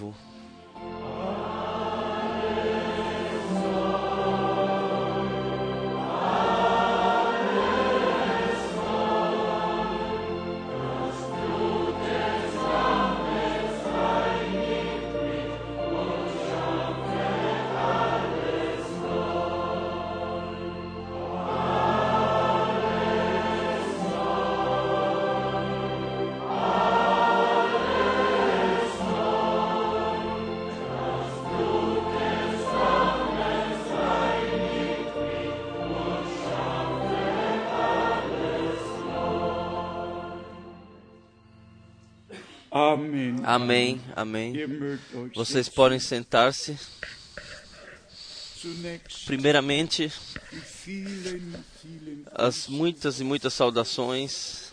vivo. Amém, amém. Vocês podem sentar-se. Primeiramente, as muitas e muitas saudações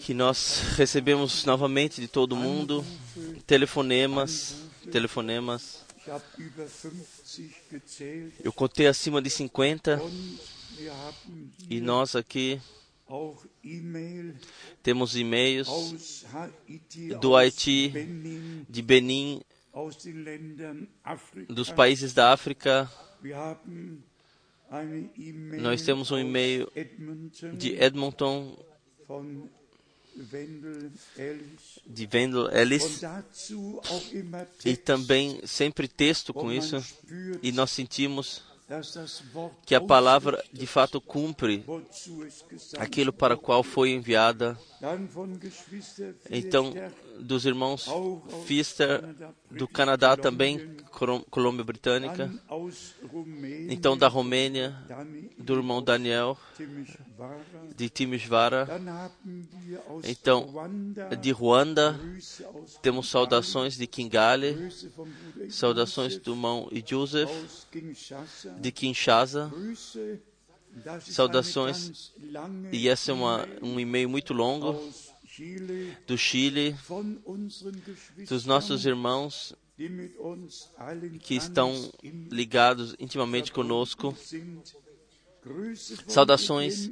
que nós recebemos novamente de todo mundo, telefonemas, telefonemas. Ich habe über 50 gezählt Eu contei acima de 50 und wir haben e nós aqui temos e-mails do Haiti, de Benin, dos países da África. Nós temos um e-mail de Edmonton, de Wendell Ellis, e também sempre texto com isso. E nós sentimos que a palavra de fato cumpre aquilo para o qual foi enviada. Então, dos irmãos Fister, do Canadá também, Colômbia Britânica. Então, da Romênia, do irmão Daniel, de aus Então, de Ruanda, temos saudações de Bruder saudações do irmão Joseph, de Kinshasa. Saudações. E esse é uma, um e-mail muito longo do Chile, dos nossos irmãos que estão ligados intimamente conosco. Saudações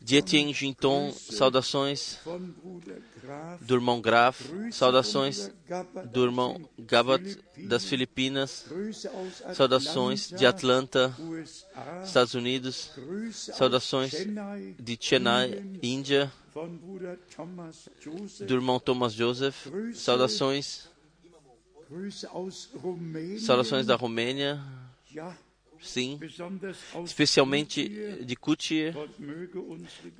de Etienne Ginton, saudações do irmão Graf, saudações do irmão Gabat das Filipinas, saudações de Atlanta, Estados Unidos, saudações de Chennai, Índia, do irmão Thomas Joseph, saudações, saudações da Romênia, sim, especialmente de unsere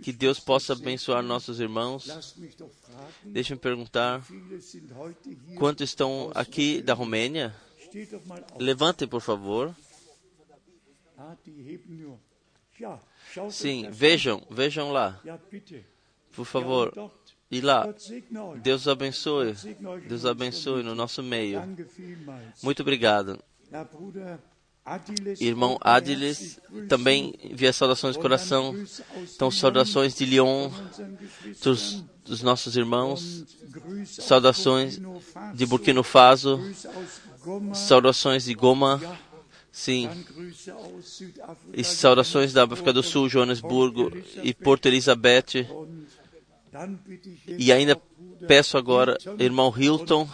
que Deus possa abençoar nossos irmãos. Deixa-me perguntar, quantos estão aqui da? Romênia? Levantem, por favor. Ah, Sim, vejam, vejam lá, por favor. E lá. Deus abençoe. Deus abençoe no nosso meio. Muito obrigado. Irmão Adiles também envia saudações de coração. Então, saudações de Lyon, dos, dos nossos irmãos, saudações de Burkina Faso, saudações de Goma, sim, e saudações da África do Sul, Joanesburgo e Porto Elizabeth. E ainda peço agora, irmão Hilton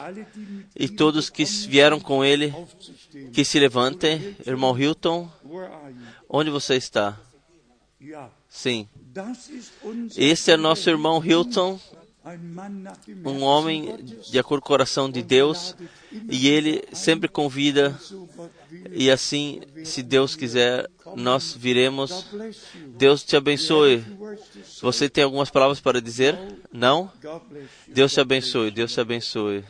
e todos que vieram com ele, que se levantem. Irmão Hilton, onde você está? Sim, esse é nosso irmão Hilton, um homem de acordo com o coração de Deus, e ele sempre convida, e assim, se Deus quiser, nós viremos. Deus te abençoe. Você tem algumas palavras para dizer? Não? Deus te abençoe. Deus te abençoe.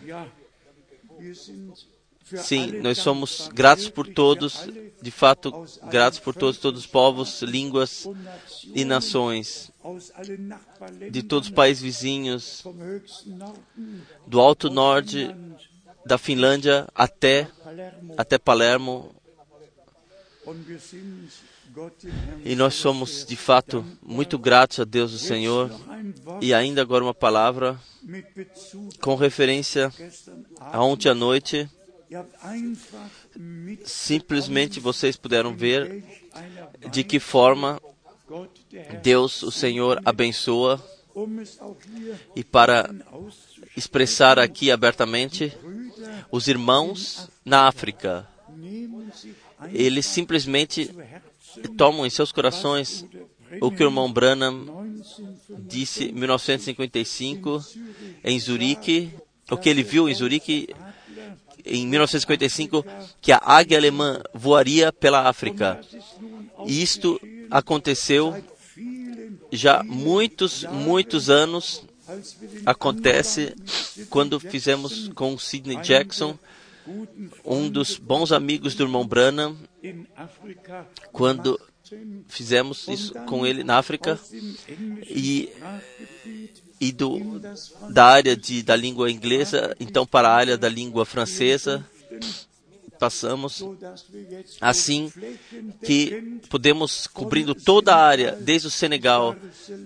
Sim, nós somos gratos por todos, de fato, gratos por todos, todos os povos, línguas e nações, de todos os países vizinhos, do Alto Norte, da Finlândia até, até Palermo. E nós somos, de fato, muito gratos a Deus, o Senhor. E ainda agora uma palavra com referência a ontem à noite. Simplesmente vocês puderam ver de que forma Deus, o Senhor, abençoa. E para expressar aqui abertamente, os irmãos na África, eles simplesmente tomam em seus corações o que o irmão Branham disse em 1955 em Zurique, o que ele viu em Zurique em 1955, que a águia alemã voaria pela África. E isto aconteceu já muitos, muitos anos. Acontece quando fizemos com Sidney Jackson, um dos bons amigos do irmão Branham, quando fizemos isso com ele na África e, e do, da área de, da língua inglesa, então para a área da língua francesa, passamos assim que podemos cobrindo toda a área, desde o Senegal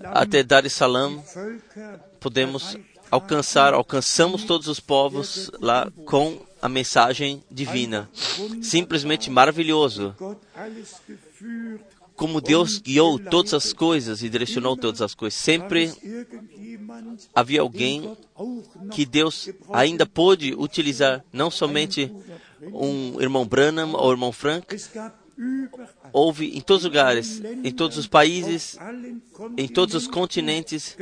até Dar es Salaam, podemos alcançar, alcançamos todos os povos lá com a mensagem divina. Simplesmente maravilhoso. Como Deus guiou todas as coisas e direcionou todas as coisas. Sempre havia alguém que Deus ainda pôde utilizar, não somente um irmão Branham ou irmão Frank. Houve em todos os lugares, em todos os países, em todos os continentes,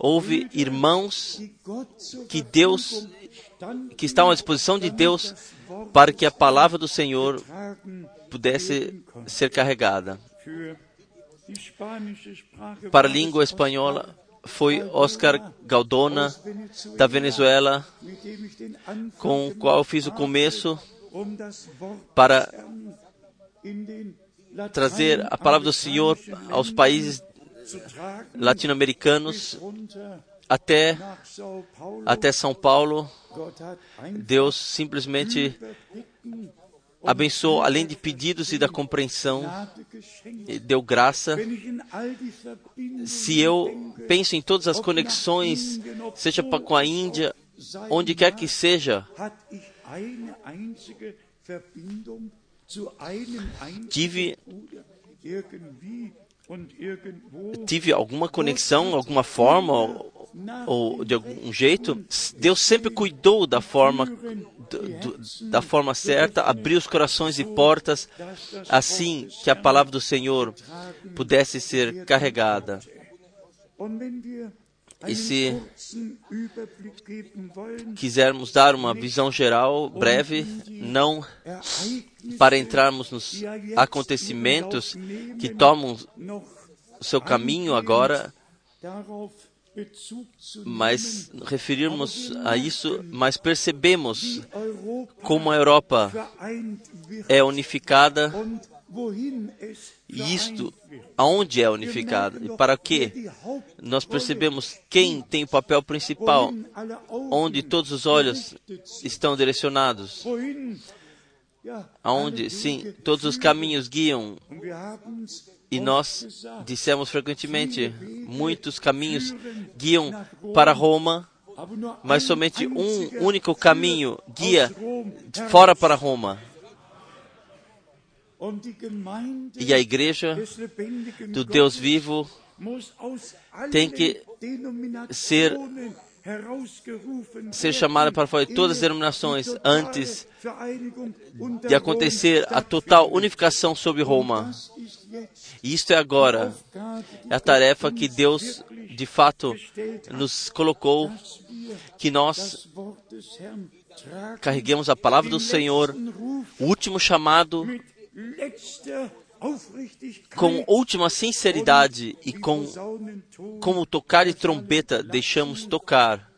houve irmãos que Deus, que estavam à disposição de Deus para que a palavra do Senhor pudesse ser carregada. Para a língua espanhola, foi Oscar Galdona, da Venezuela, com o qual fiz o começo para trazer a palavra do Senhor aos países latino-americanos até, até São Paulo. Deus simplesmente abençoou, além de pedidos e da compreensão, deu graça. Se eu penso em todas as conexões, seja com a Índia, onde quer que seja, tive tive alguma conexão, alguma forma ou, ou de algum jeito, Deus sempre cuidou da forma do, do, da forma certa, abriu os corações e portas assim que a palavra do Senhor pudesse ser carregada. E se quisermos dar uma visão geral, breve, não para entrarmos nos acontecimentos que tomam o seu caminho agora, mas referirmos a isso, mas percebemos como a Europa é unificada e isto, aonde é unificada e para quê? Nós percebemos quem tem o papel principal, onde todos os olhos estão direcionados, aonde, sim, todos os caminhos guiam. E nós dissemos frequentemente: muitos caminhos guiam para Roma, mas somente um único caminho guia fora para Roma. E a igreja do Deus vivo tem que ser, ser chamada para fora de todas as denominações antes de acontecer a total unificação sobre Roma. E isto é agora. É a tarefa que Deus, de fato, nos colocou, que nós carreguemos a palavra do Senhor, o último chamado com última sinceridade e com como tocar de trombeta deixamos tocar.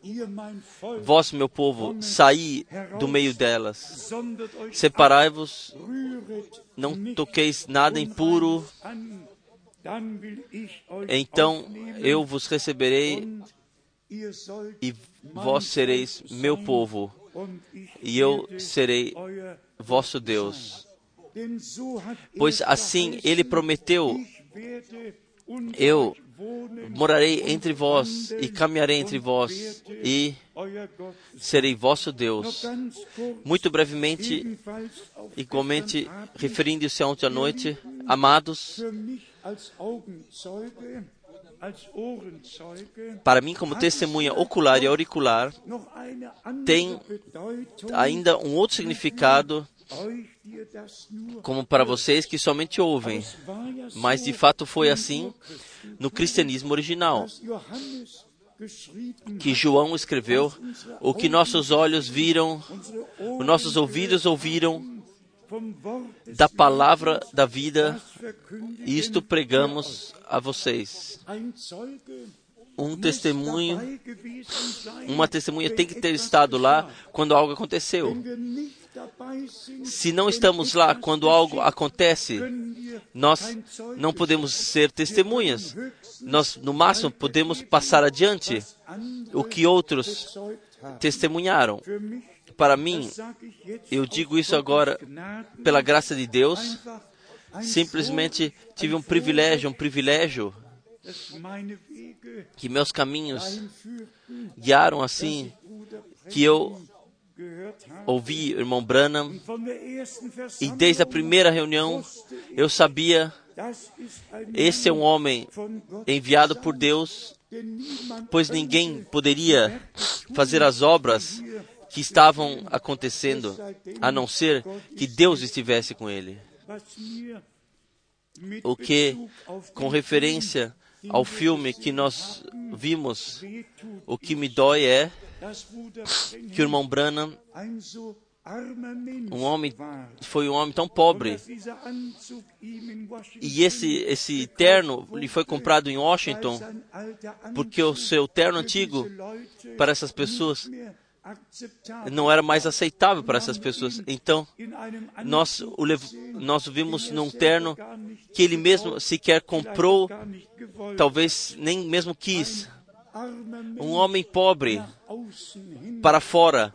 Vós, meu povo, saí do meio delas. Separai-vos, não toqueis nada impuro. Então eu vos receberei e vós sereis meu povo, e eu serei vosso Deus. Pois assim ele prometeu: Eu morarei entre vós e caminharei entre vós e serei vosso Deus. Muito brevemente, igualmente referindo-se ontem à noite, amados, Para mim, como testemunha ocular e auricular, tem ainda um outro significado, como para vocês que somente ouvem. Mas de fato foi assim no cristianismo original, que João escreveu: O que nossos olhos viram, os nossos ouvidos ouviram da palavra da vida, isto pregamos a vocês. Um testemunho, uma testemunha tem que ter estado lá quando algo aconteceu. Se não estamos lá quando algo acontece, nós não podemos ser testemunhas. Nós, no máximo, podemos passar adiante o que outros testemunharam. Para mim, eu digo isso agora pela graça de Deus, simplesmente tive um privilégio, um privilégio que meus caminhos guiaram assim, que eu. Ouvi o irmão Branham e desde a primeira reunião eu sabia esse é um homem enviado por Deus, pois ninguém poderia fazer as obras que estavam acontecendo, a não ser que Deus estivesse com ele. O que, com referência ao filme que nós vimos, o que me dói é que o irmão Branham um homem foi um homem tão pobre e esse esse terno lhe foi comprado em Washington porque o seu terno antigo para essas pessoas não era mais aceitável para essas pessoas. Então nós o lev- nós o vimos num terno que ele mesmo sequer comprou, talvez nem mesmo quis. Um homem pobre para fora,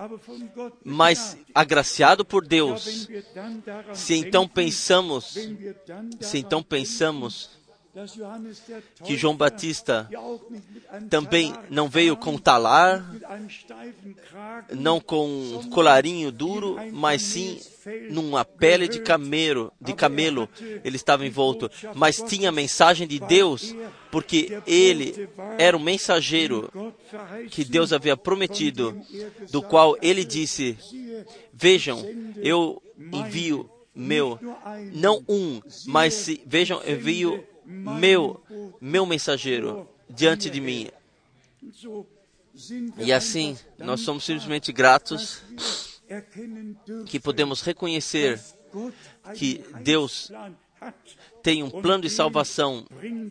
mas agraciado por Deus. daran Se então pensamos, se então pensamos que João Batista também não veio com talar, não com um colarinho duro, mas sim numa pele de camelo, de camelo. Ele estava envolto, mas tinha a mensagem de Deus, porque ele era um mensageiro que Deus havia prometido, do qual ele disse: Vejam, eu envio meu, não um, mas se, vejam, eu envio meu, meu mensageiro diante de mim. E assim, nós somos simplesmente gratos que podemos reconhecer que Deus tem um plano de salvação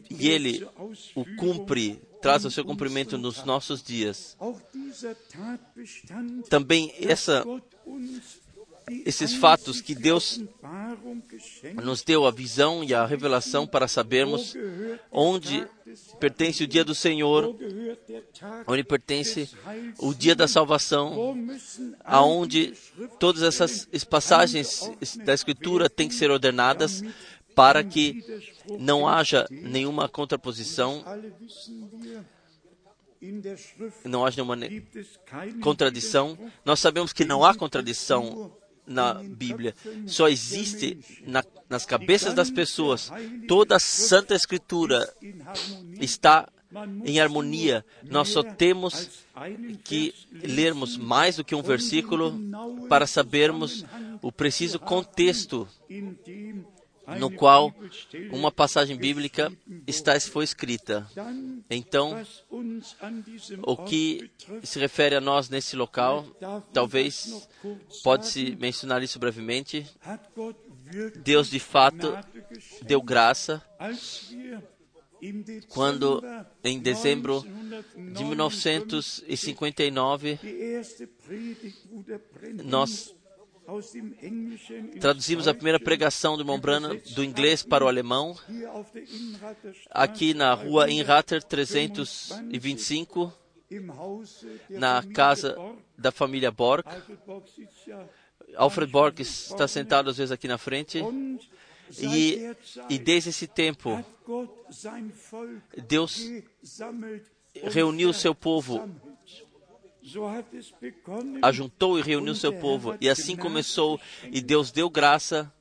e ele o cumpre, traz in seu cumprimento nos nossos dias. Também essa, esses fatos que Deus nos deu a visão e a revelação para sabermos onde pertence o dia do Senhor, onde pertence o dia da salvação, aonde todas essas passagens da Escritura têm que ser ordenadas para que não haja nenhuma contraposição, não haja nenhuma contradição. Nós sabemos que não há contradição na Bíblia, só existe na, nas cabeças das pessoas. Toda a Santa Escritura está em harmonia. Nós só temos que lermos mais do que um versículo para sabermos o preciso contexto no qual uma passagem bíblica está, foi escrita. Então, o que se refere a nós nesse local, talvez pode-se mencionar isso brevemente. Deus de fato deu graça quando, em dezembro de 1959 1959, die erste Predigt Bruder Brennan nós traduzimos a primeira pregação do irmão Branham do inglês para o alemão, aqui na rua 325, Inrater 325, im Hause der na casa da família Borg. Alfred Borg está sentado às vezes aqui na frente. E, e desde esse tempo, Deus reuniu seu povo. Ajuntou e reuniu seu povo. E assim começou, e Deus deu graça.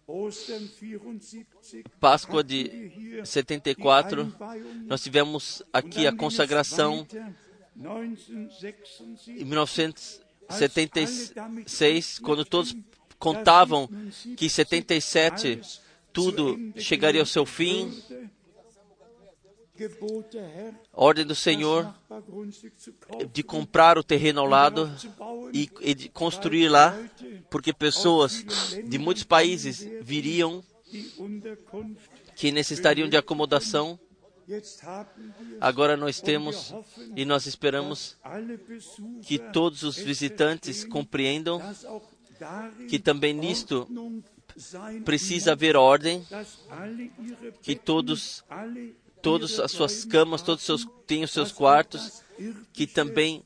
Páscoa de 74, nós tivemos aqui a consagração em 1976, quando todos contavam que 77 tudo chegaria ao seu fim. Ordem do Senhor de comprar o terreno ao lado e, e de construir lá, porque pessoas de muitos países viriam que necessitariam de acomodação. Agora nós temos e nós esperamos que todos os visitantes compreendam que também nisto precisa haver ordem, que todos todas as suas camas, todos os seus, tenham os seus quartos, que também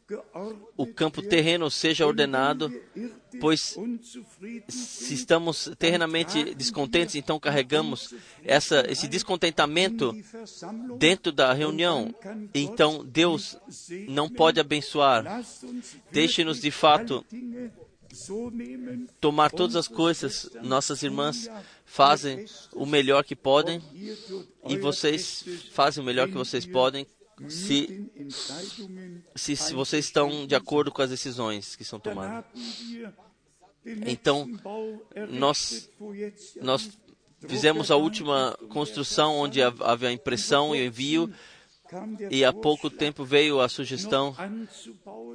o campo terreno seja ordenado, pois se estamos terrenamente descontentes, então carregamos essa, esse descontentamento dentro da reunião. Então Deus não pode abençoar. Deixe-nos de fato tomar todas as coisas. Nossas irmãs fazem o melhor que podem e vocês fazem o melhor que vocês podem se, se, se vocês estão de acordo com as decisões que são tomadas. Então, nós, nós fizemos a última construção onde havia a impressão e o envio e há pouco tempo veio a sugestão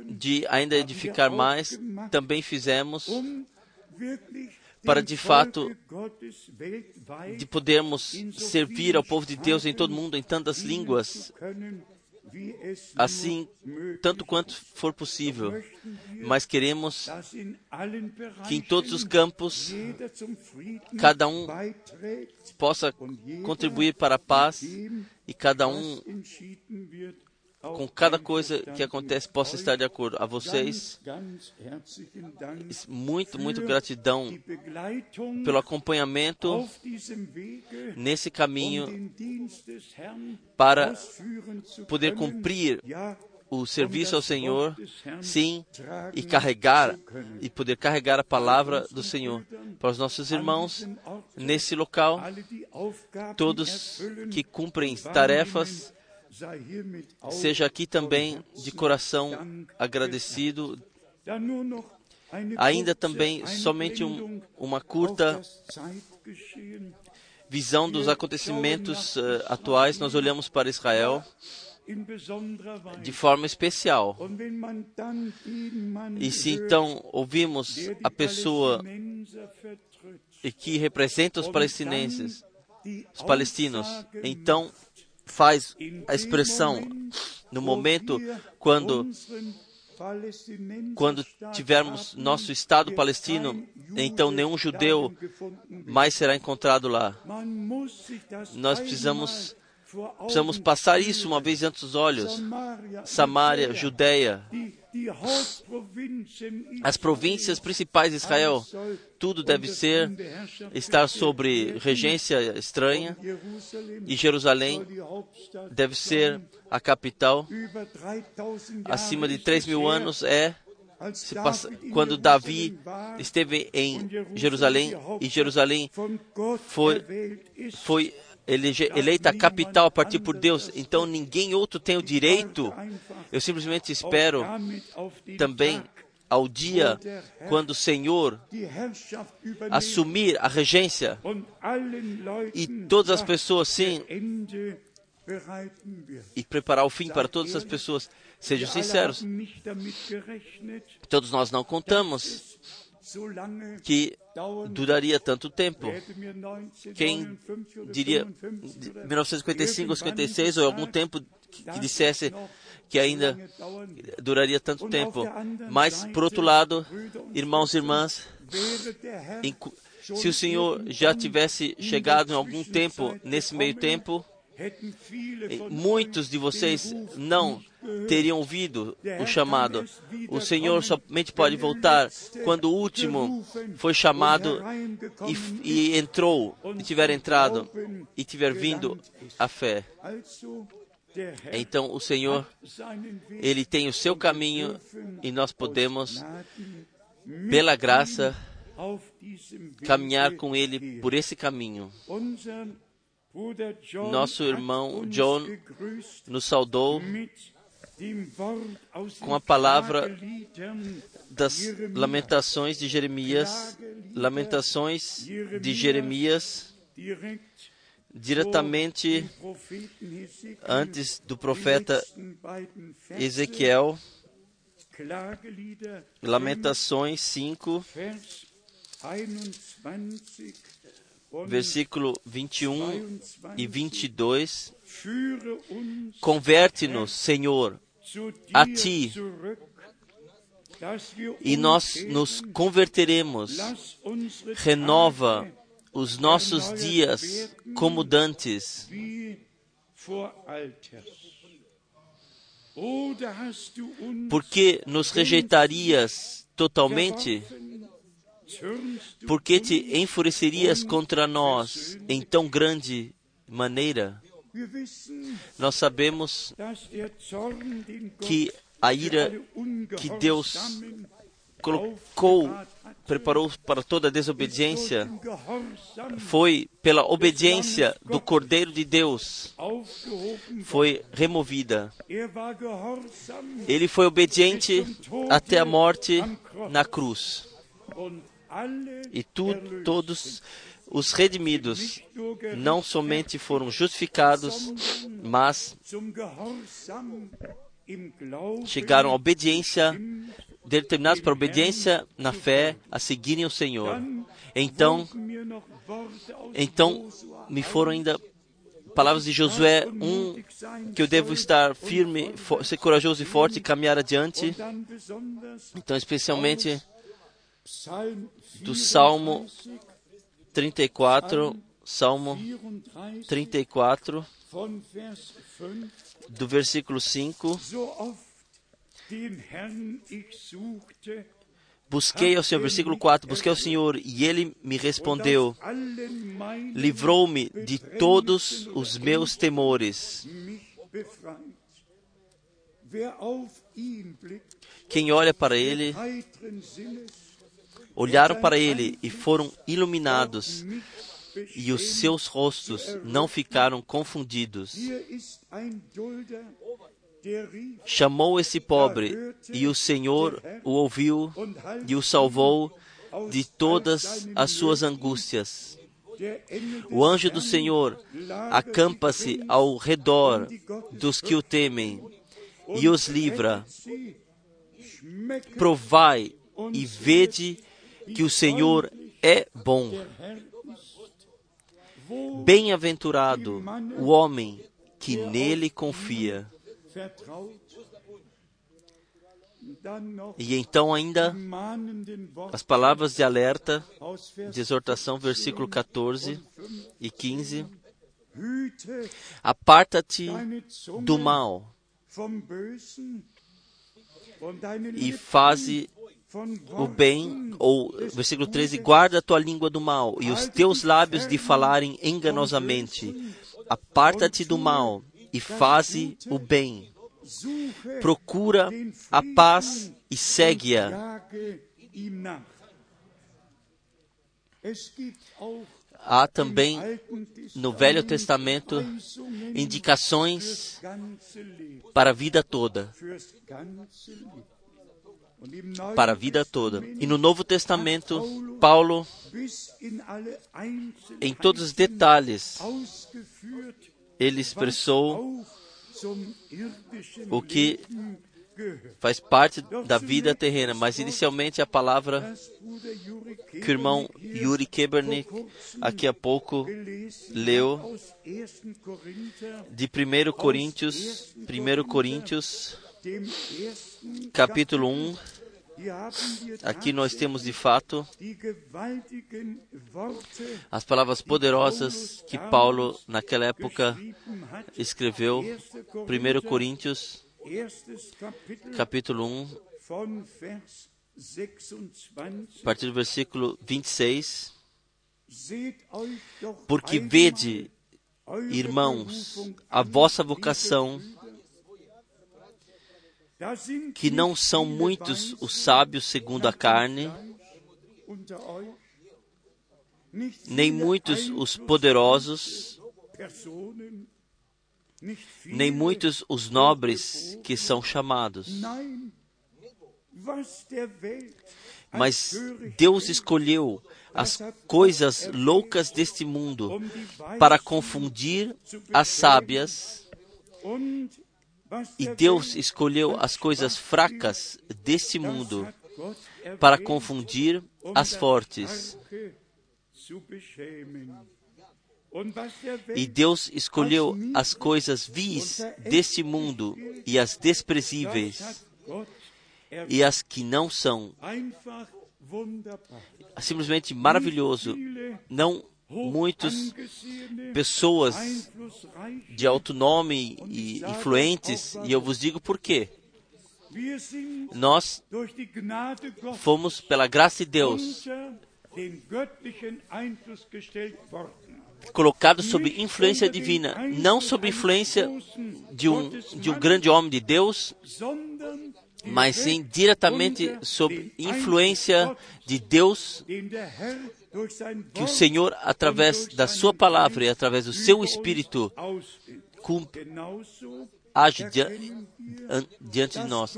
de ainda edificar mais. Também fizemos para de fato de podermos servir ao povo de Deus em todo o mundo em tantas línguas, assim tanto quanto for possível. Mas queremos que em todos os campos cada um possa contribuir para a paz e cada um com cada coisa que acontece possa estar de acordo. A vocês, muito, muito gratidão pelo acompanhamento nesse caminho para poder cumprir o serviço ao Senhor, sim, e carregar e poder carregar a palavra do Senhor para os nossos irmãos nesse local, todos que cumprem tarefas, seja aqui também de coração agradecido. Ainda também somente um, uma curta visão dos acontecimentos uh, atuais. Nós olhamos para Israel de forma especial. E se então ouvimos a pessoa que representa os palestinenses, os palestinos, então faz a expressão no momento quando quando tivermos nosso Estado palestino, então nenhum judeu mais será encontrado lá. Nós precisamos Precisamos passar isso uma vez antes dos olhos. Samaria, Judéia, as províncias principais de Israel, tudo deve ser estar sobre regência estranha. E Jerusalém deve ser a capital. Acima de 3 mil anos é Passa, quando Davi esteve em Jerusalém e Jerusalém foi, foi eleita a capital a partir por Deus, então ninguém outro tem o direito. Eu simplesmente espero também ao dia quando o Senhor assumir a regência e todas as pessoas sim e preparar o fim para todas as pessoas. Sejam sinceros. Todos nós não contamos que duraria tanto tempo. Quem diria 1955 ou 56 ou algum tempo que, que dissesse que ainda duraria tanto tempo. Mas, por outro lado, irmãos e irmãs, se o Senhor já tivesse chegado em algum tempo nesse meio tempo, muitos de vocês não teriam ouvido o chamado. O Senhor somente pode voltar quando o último foi chamado e, e entrou, e tiver entrado, e tiver vindo a fé. Então o Senhor, ele tem o seu caminho e nós podemos, pela graça, caminhar com ele por esse caminho. Nosso irmão John Nos saudou com a palavra das Lamentações de Jeremias, Lamentações de Jeremias, diretamente antes do profeta Ezequiel, Lamentações 5, Vers 21 und versículo 21 e 22. Converte-nos, Senhor, a ti, e nós nos converteremos. Renova os nossos dias como dantes. wie vor alters. Oder hast du uns Por que nos rejeitarias totalmente? verworfen? Zürnst du Por que te enfurecerias contra nós em tão grande maneira? Nós sabemos que a ira que Deus colocou, preparou para toda desobediência foi pela obediência do Cordeiro de Deus, foi removida. Er Ele foi obediente até a morte na cruz. E tu, todos os redimidos não somente foram justificados, mas chegaram à obediência, determinados para a obediência na fé, a seguirem o Senhor. Então, então me foram ainda palavras de Josué 1 que eu devo estar firme, ser corajoso e forte e caminhar adiante. Então, especialmente do Salmo 34, 34, Salmo 34 34, von Vers 5 do versículo 5. so oft den Herrn ich suchte Busquei ao Senhor, versículo 4, busquei ao Senhor e ele me respondeu, livrou-me de todos os meus temores. Quem olha para ele, olharam para ele e foram iluminados, e os seus rostos não ficaram confundidos. Chamou esse pobre, e o Senhor o ouviu e o salvou de todas as suas angústias. O anjo do Senhor acampa-se ao redor dos que o temem e os livra. Provai e vede que o Senhor é bom. Bem-aventurado o homem que nele confia. E então ainda as palavras de alerta de exortação, versículo 14 e 15. Hüte Aparta-te do mal e faze o bem, ou versículo 13, guarda a tua língua do mal e os teus lábios de falarem enganosamente. Aparta-te do mal e faze o bem. Procura a paz e segue-a. Há também no Velho Testament Testamento indicações para a vida toda. Para a vida toda. E no Novo Testamento, Paulo, em todos os detalhes, ele expressou o que faz parte da vida terrena, mas inicialmente a palavra que o irmão Yuri Kebernick aqui a pouco leu hat aus 1. Korinther, de 1 Coríntios, 1 Coríntios, capítulo 1. Hier haben wir Aqui nós temos de fato as palavras poderosas que Paulo, naquela época, escreveu. 1. 1 Coríntios, capítulo 1, von Vers 26. a partir do versículo 26. Seht euch doch Porque vede Irmãos, a vossa vocação, que não são muitos os sábios segundo a carne, nem muitos os poderosos, nem muitos os nobres que são chamados. Mas Deus escolheu as coisas loucas deste mundo para confundir as sábias, e Deus escolheu as coisas fracas deste mundo para confundir as fortes. E Deus escolheu as coisas vis deste mundo e as desprezíveis e as que não são. Simplesmente maravilhoso. Não angesehene, pessoas de alto nome e influentes, e eu vos digo por quê. Nós fomos, pela graça de Deus, colocados sob influência divina, não sob influência de um, de um grande homem de Deus, mas sim diretamente sob influência de Deus, que o Senhor, através da Sua palavra e através do Seu Espírito, ausübt. cum- Genauso age diante de nós.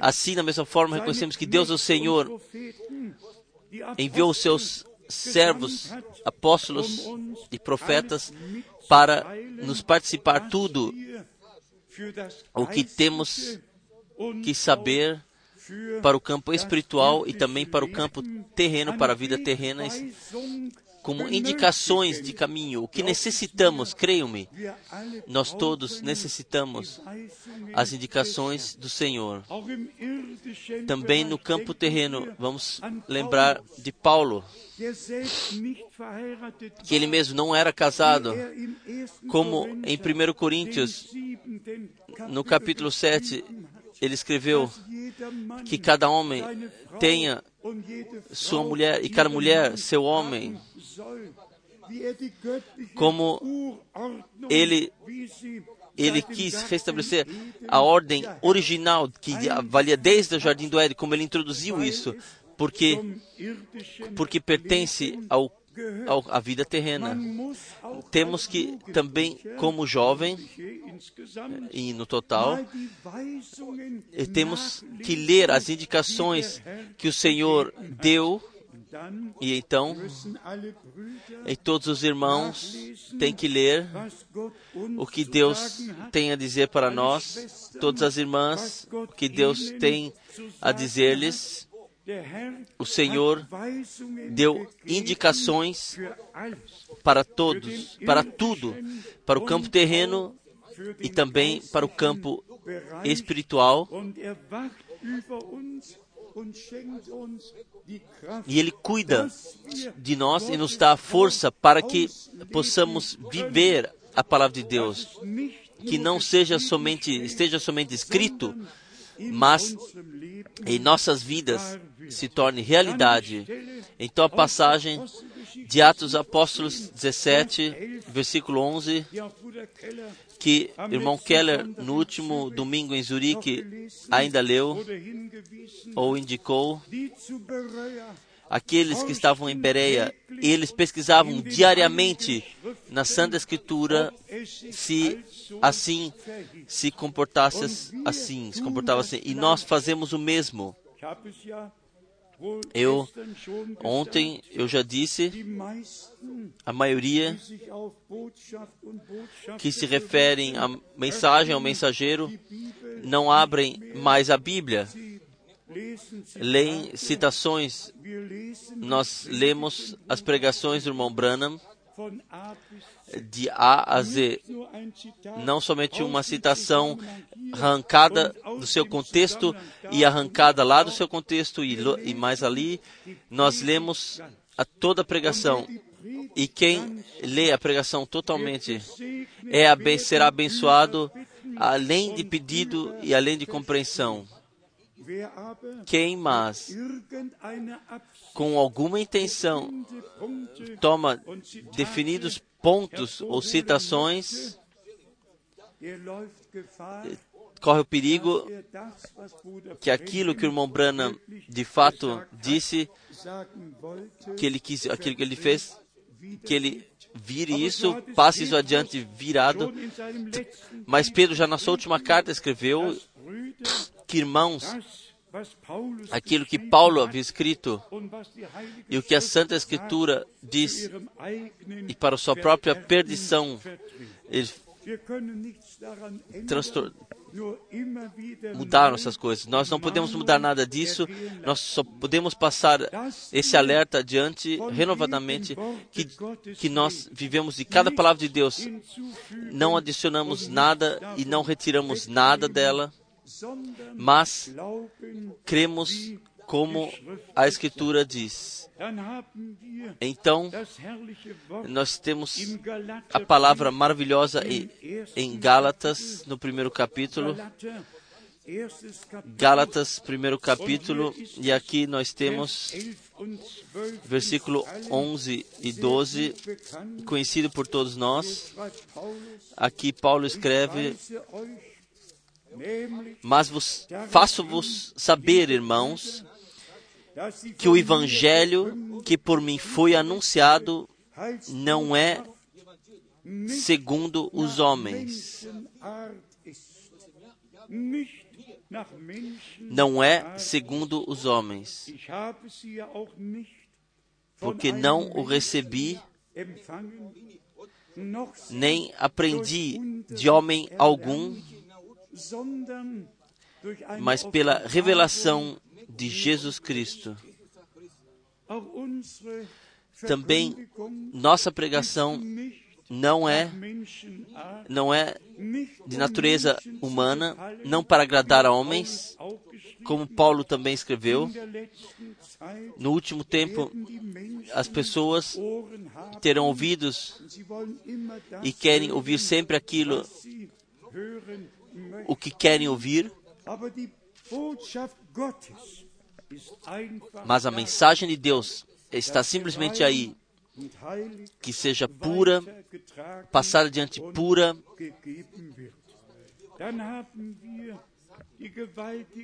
Assim, da mesma forma, reconhecemos que Deus, o Senhor, enviou os seus servos, apóstolos e profetas para nos participar tudo o que temos que saber para o campo espiritual e também para o campo terreno, para a vida terrena, como indicações de caminho. O que necessitamos, creiam-me, nós todos necessitamos as indicações do Senhor. Também no campo terreno, vamos lembrar de Paulo, que ele mesmo não era casado, wie im 1. como em 1 Coríntios, no capítulo 7, geschrieben hat, ele escreveu que cada homem tenha sua mulher e cada mulher seu homem, como ele ele quis restabelecer a ordem original que valia desde o Jardim do Éden, como ele introduziu isso, porque porque pertence ao à vida terrena. Temos que também, como jovem e no total, temos que ler as indicações que o Senhor deu e então e todos os irmãos têm que ler o que Deus tem a dizer para nós, todas as irmãs, o que Deus tem a dizer-lhes. O Senhor deu indicações para todos, para tudo, para o campo terreno e também para o campo espiritual. E Ele cuida de nós e nos dá a força para que possamos viver a palavra de Deus. Que não seja somente, esteja somente escrito, mas em nossas vidas se torne realidade. Então a passagem de Atos Apóstolos 17, versículo 11, Ja, Bruder Keller que irmão Keller, no último domingo em Zurique, ainda leu ou indicou, aqueles que estavam em Bereia, eles pesquisavam diariamente na Santa Escritura se assim se comportasse assim, se comportava assim. E nós fazemos o mesmo. Eu, Ontem eu já disse, a maioria que se referem à mensagem, ao mensageiro, não abrem mais a Bíblia. Leem citações. Nós lemos as pregações do irmão Branham. De A a Z, não somente uma citação arrancada do seu contexto e da arrancada lá do seu contexto e, e mais ali, nós lemos a toda a pregação. E quem lê a pregação totalmente é será abençoado além de pedido e além de compreensão. Quem Absicht com alguma intenção, toma definidos pontos ou citações, Gefahr, corre o perigo er que aquilo que o irmão Branham de fato disse, que ele quis, aquilo que ele fez, que ele vire isso, passe isso adiante virado. Mas Pedro já na sua última carta escreveu que irmãos, aquilo que Paulo havia escrito e o que a Santa Escritura diz e para sua própria perdição, ele Transtor- wieder mudaram essas coisas. Nós não podemos mudar nada disso, nós só podemos passar esse alerta adiante renovadamente que, que nós vivemos de cada palavra de Deus, não adicionamos nada e não retiramos nada dela, mas cremos como a Escritura diz. Então, nós temos a palavra maravilhosa em, Gálatas, no primeiro capítulo, Gálatas, primeiro capítulo, e aqui nós temos 11 und 12 versículo 11 e 12, bekannt, conhecido por todos nós. Aqui Paulo escreve: Mas vos faço-vos saber, irmãos, que o evangelho que por mim foi anunciado não é segundo os homens. Não é segundo os homens, porque não o recebi, nem aprendi de homem algum, mas pela revelação de Jesus Cristo. Também nossa pregação não é não é de natureza humana, não para agradar a homens, como Paulo também escreveu. No último tempo, as pessoas terão ouvidos e querem ouvir sempre aquilo o que querem ouvir, Mas a mensagem de Deus está simplesmente aí, que seja pura, passar adiante pura.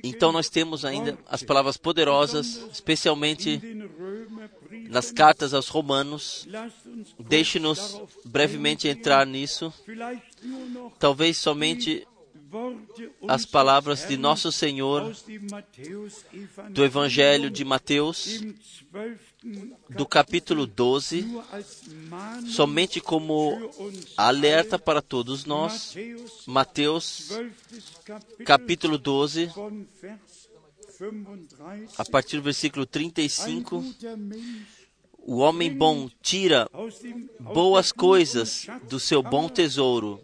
Então nós temos ainda as palavras poderosas, especialmente nas cartas aos Romanos. Deixe-nos brevemente entrar nisso, talvez somente as palavras de nosso Senhor do Evangelho de Mateus, im 12. do capítulo 12, nur als Mahnung somente como alerta para todos nós. Mateus, 12. Kapitel, capítulo 12, von Vers 35. a partir do versículo Ein 35. guter Mensch O homem bom tira boas coisas do seu bom tesouro,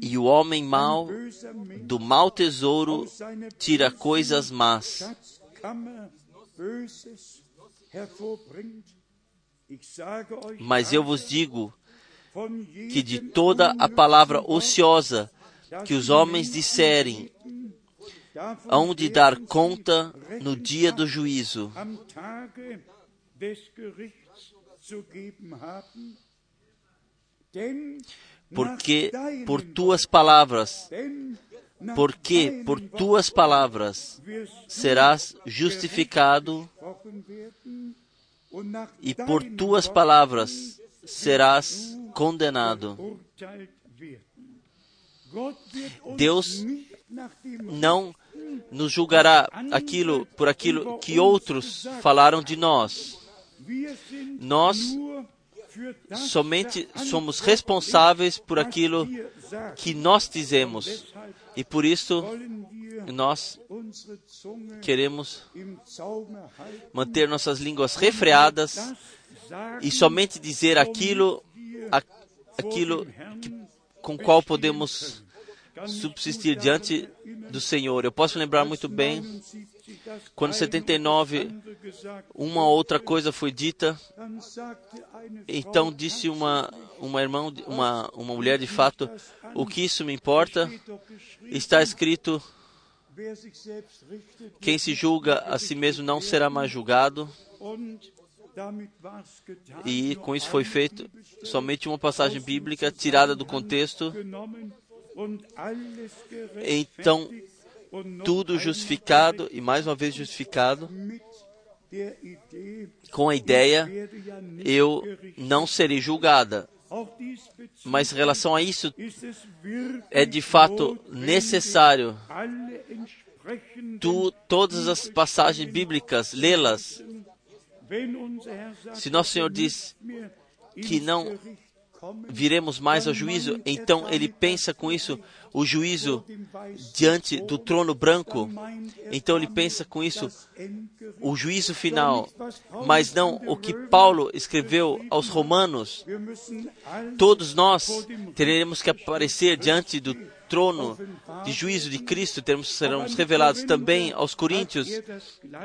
e o homem mau do mau tesouro tira coisas más. Mas eu vos digo que de toda a palavra ociosa que os homens disserem, hão de dar conta no dia do juízo. Porque por tuas palavras, porque por tuas palavras serás justificado e por tuas palavras serás condenado. Deus Não nos julgará aquilo por aquilo que outros falaram de nós. Nós Somente somos responsáveis por aquilo que nós dizemos. E por isso nós queremos manter nossas línguas refreadas e somente dizer aquilo, aquilo que, com qual podemos subsistir diante do Senhor. Eu posso lembrar muito bem quando em 79 uma outra coisa foi dita. Então disse uma uma irmã, uma, uma mulher de fato, o que isso me importa? Está escrito: quem se julga a si mesmo não será mais julgado. E com isso foi feito somente uma passagem bíblica tirada do contexto. Então, tudo justificado e mais uma vez justificado com a ideia eu não serei julgada. Mas em relação a isso, é de fato necessário tu, todas as passagens bíblicas, lê-las. Se nosso Senhor diz que não viremos mais ao juízo, então ele pensa com isso o juízo diante do trono branco. Então ele pensa com isso o juízo final, mas não o que Paulo escreveu aos Romanos. Todos nós teremos que aparecer diante do trono de juízo de Cristo, teremos, seremos revelados também aos Coríntios.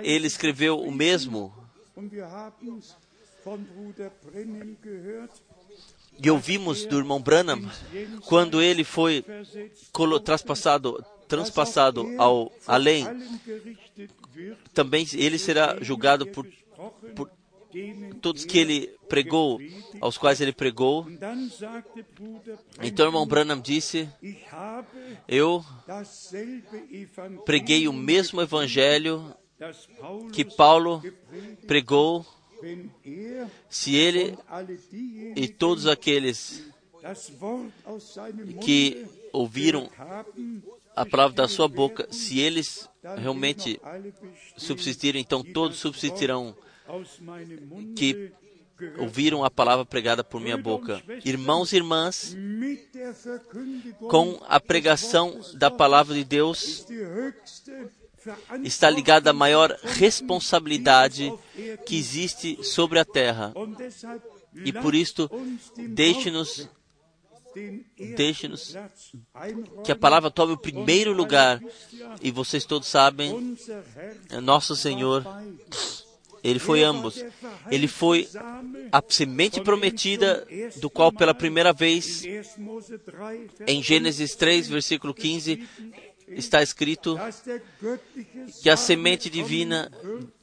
Ele escreveu o mesmo. E ouvimos do irmão Branham quando ele foi traspassado, transpassado ao além. Também ele será julgado por por todos que ele pregou, aos quais ele pregou. Então o irmão Branham disse: Eu preguei o mesmo evangelho que Paulo pregou. Se ele e todos aqueles que ouviram a palavra da sua boca, se eles realmente subsistirem, então todos subsistirão que ouviram a palavra pregada por minha boca. Irmãos e irmãs, com a pregação da palavra de Deus, está ligada a maior responsabilidade que existe sobre a terra. E por isto, deixe-nos deixe-nos que a palavra tome o primeiro lugar. E vocês todos sabem, nosso Senhor, ele foi ambos. Ele foi a semente prometida, do qual pela primeira vez, em Gênesis 3, versículo 15, está escrito que a semente divina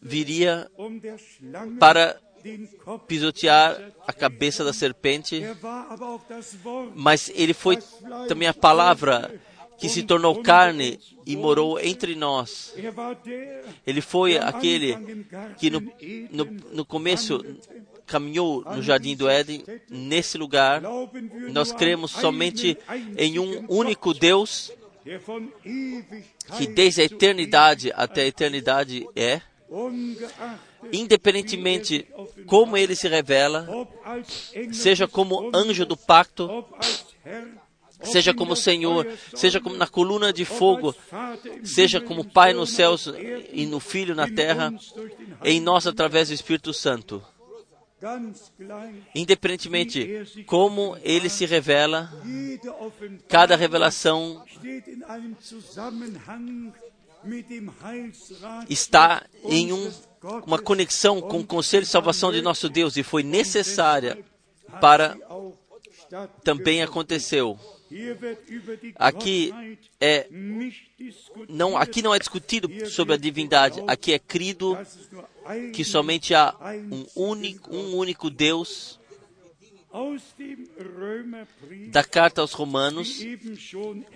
viria para pisotear a cabeça da serpente, mas ele foi também a palavra que se tornou carne e morou entre nós. Ele foi aquele que no, no, no começo caminhou no jardim do Éden, nesse lugar. Nós cremos somente em um único Deus que desde a eternidade até a eternidade é, independentemente como ele se revela, seja como anjo do pacto, seja como Senhor, seja como na coluna de fogo, seja como Pai nos céus e no Filho na terra, em nós através do Espírito Santo. Independentemente como ele se revela, cada revelação está em um, uma conexão com o conselho de salvação de nosso Deus e foi necessária para também aconteceu. Aqui é não aqui não é discutido sobre a divindade, aqui é crido que somente há um único um único Deus. Da carta aos Romanos,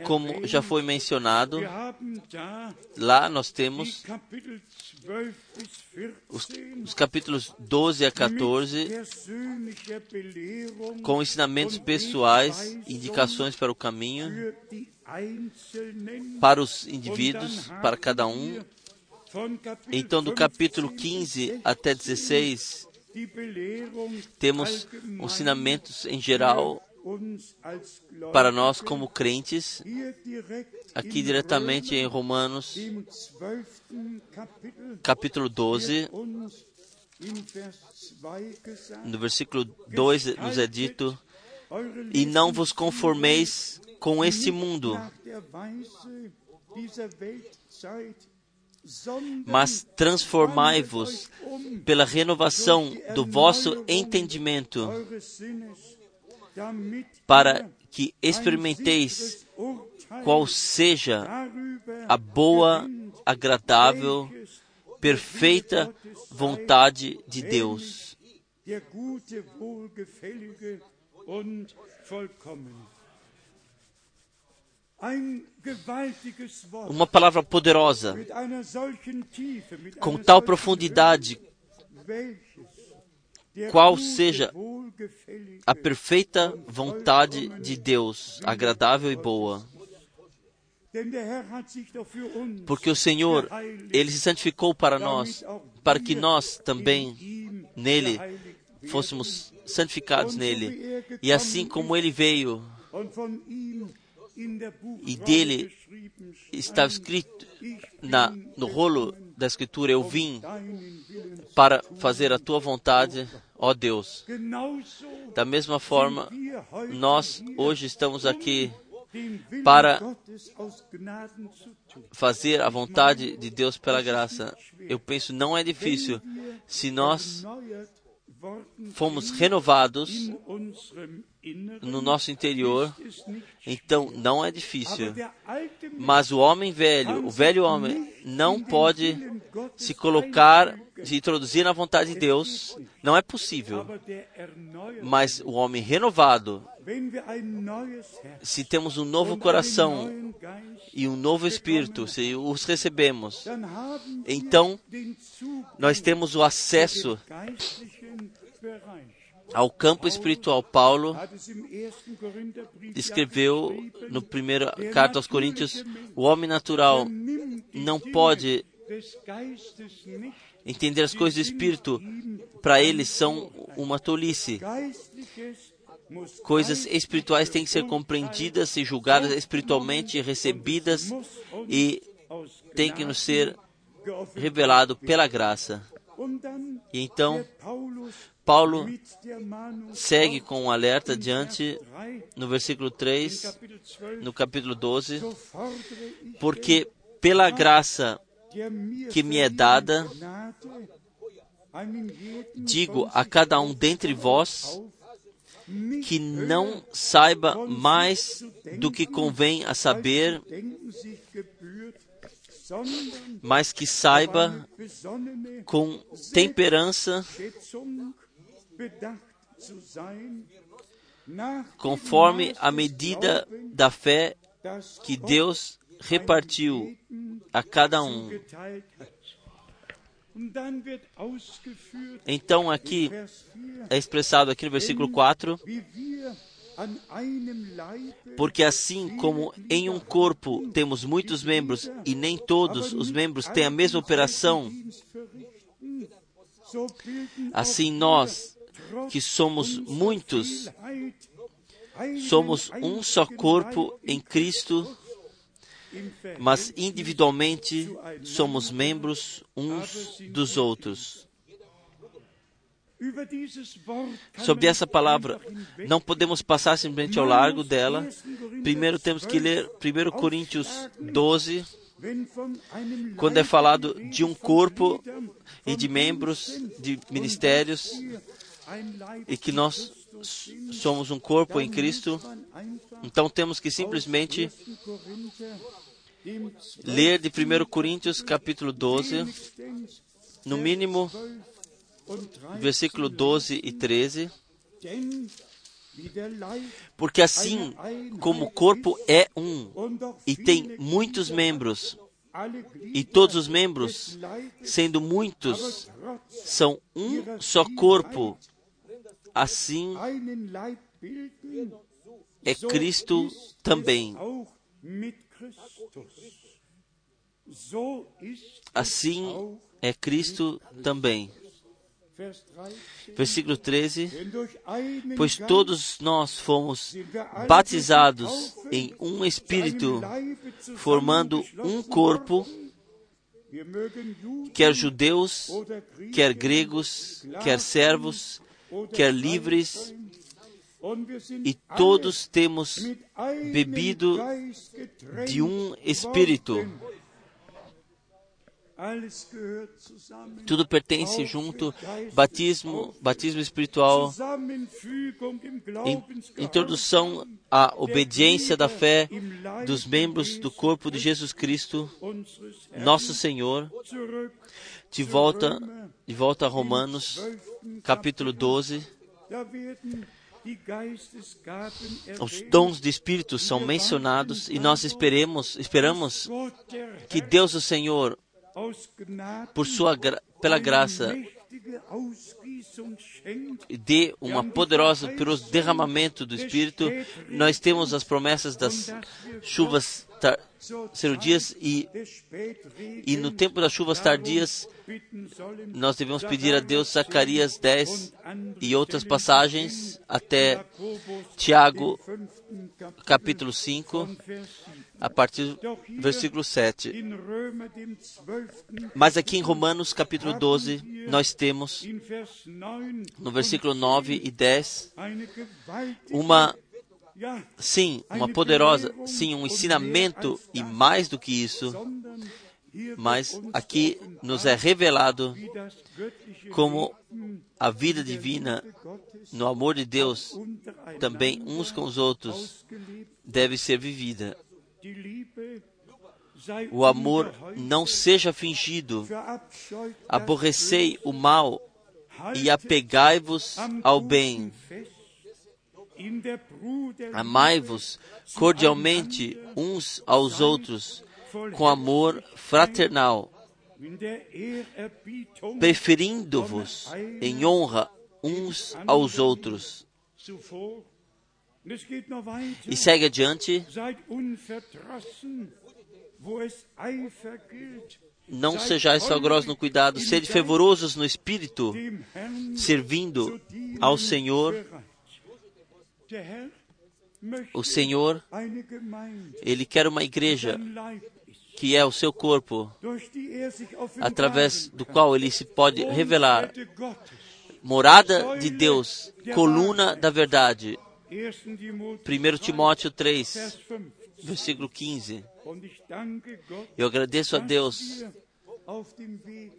como já foi mencionado, lá nós temos os, os capítulos 12 a 14, com ensinamentos pessoais, indicações para o caminho, para os indivíduos, para cada um. Então, do capítulo 15 até 16, temos ensinamentos em geral para nós como crentes, aqui diretamente em Romanos, capítulo 12, no versículo 2 nos é dito: E não vos conformeis com este mundo, mas transformai-vos pela renovação do vosso entendimento, para que experimenteis qual seja a boa, agradável, perfeita vontade de Deus. Uma palavra poderosa, com tal profundidade, qual seja a perfeita vontade de Deus, agradável e boa. Porque o Senhor, Ele se santificou para nós, para que nós também, nele, fôssemos santificados nele. E assim como Ele veio, E dele estava escrito na, no rolo da Escritura: Eu vim para fazer a tua vontade, ó Deus. Da mesma forma, nós hoje estamos aqui para fazer a vontade de Deus pela graça. Eu penso, não é difícil. Se nós fomos renovados no nosso interior, então não é difícil. Mas o homem velho, o velho homem, não pode se colocar, se introduzir na vontade de Deus. Não é possível. Mas o homem renovado, se temos um novo coração e um novo espírito, se os recebemos, então nós temos o acesso. Ao campo espiritual. Paulo escreveu no primeiro carta aos Coríntios, o homem natural não pode entender as coisas do espírito. Para ele são uma tolice. Coisas espirituais têm que ser compreendidas e julgadas espiritualmente, recebidas e têm que nos ser revelado pela graça. E então Paulo segue com um alerta diante Vers 3, no versículo in 3, Kapitel 12, no capítulo 12, so fordere ich porque pela graça que me é dada, digo a cada um dentre vós que não saiba mais do que convém a saber, mas que saiba com temperança, conforme a medida da fé que Deus repartiu a cada um. Então aqui Vers 4, é expressado aqui no versículo 4, wie wir an einem Leibe porque assim como em um corpo temos muitos membros e nem todos os membros têm a mesma operação, assim nós, que somos muitos, somos um só corpo em Cristo, mas individualmente somos membros uns dos outros. Sobre essa palavra, não podemos passar simplesmente ao largo dela. Primeiro temos que ler 1 Coríntios 12, wenn von einem quando é falado de um corpo e de membros, de ministérios, e que nós somos um corpo em Cristo. Então temos que simplesmente 1. Korinther, dem ler de 1 Coríntios capítulo 12, wenigstens no mínimo 12 und 13 versículo 12 e 13, Denn wie der Leib porque assim como o corpo é um e tem muitos membros, e todos os membros, sendo muitos, são um só corpo, assim Leib bilden, é Cristo também. Assim é Cristo também. Vers 13, Versículo 13. denn durch einen Pois todos nós fomos batizados em um Espírito, formando um corpo, quer judeus, quer gregos, quer servos, quer frei livres, e todos temos bebido de um Espírito. Tudo pertence junto. Batismo, batismo espiritual, introdução à obediência da fé dos membros do corpo de Jesus Cristo, nosso Senhor. De volta, de volta a Romanos, 12. capítulo 12. Da werden die Geistesgaben Os dons de Espírito são mencionados e nós esperemos, esperamos que Deus, o Senhor, por sua pela graça, dê uma poderosa pelo derramamento do Espírito. Nós temos as promessas das chuvas serodias e, e no tempo das chuvas tardias nós devemos pedir a Deus Zacarias 10 e outras passagens até Tiago, capítulo 5, von Vers 7. a partir do versículo 7. In Römer dem zwölften Mas aqui em Romanos, capítulo 12, nós temos in Vers 9 no versículo 9 e 10 eine gewaltige, uma sim, uma poderosa, sim, um ensinamento e mais do que isso, mas aqui nos é revelado como a vida divina no amor de Deus também uns com os outros deve ser vivida. O amor não seja fingido. Aborrecei o mal e apegai-vos ao bem. Amai-vos cordialmente uns aos outros com amor fraternal, preferindo-vos em honra uns aos outros. E segue adiante, não sejais salgrosos no cuidado, sede fervorosos no espírito, servindo ao Senhor. O Senhor, Ele quer uma igreja que é o seu corpo, através do qual ele se pode revelar. Morada de Deus, coluna da verdade. 1. Timotheus 1 Timóteo 3, Vers 5. versículo 15. Und ich danke Gott, Eu agradeço a Deus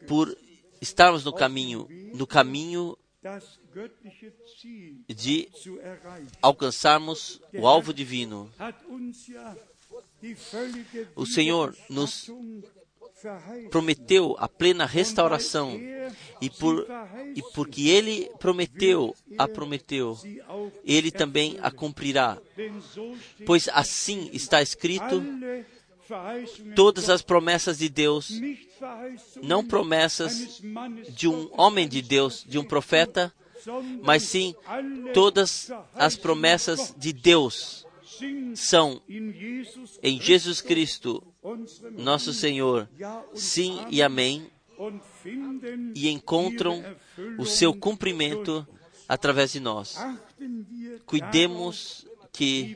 por estarmos no caminho, no caminho de alcançarmos o alvo divino. O Senhor nos prometeu a plena restauração e por e porque ele prometeu, a prometeu, Sie auch ele também a cumprirá. Pois assim está escrito, todas as promessas de Deus, não promessas de um homem de Deus, de um profeta, mas sim todas as promessas de Deus são em Jesus Cristo, nosso Senhor, sim e amém, e encontram o seu cumprimento através de nós. Cuidemos que,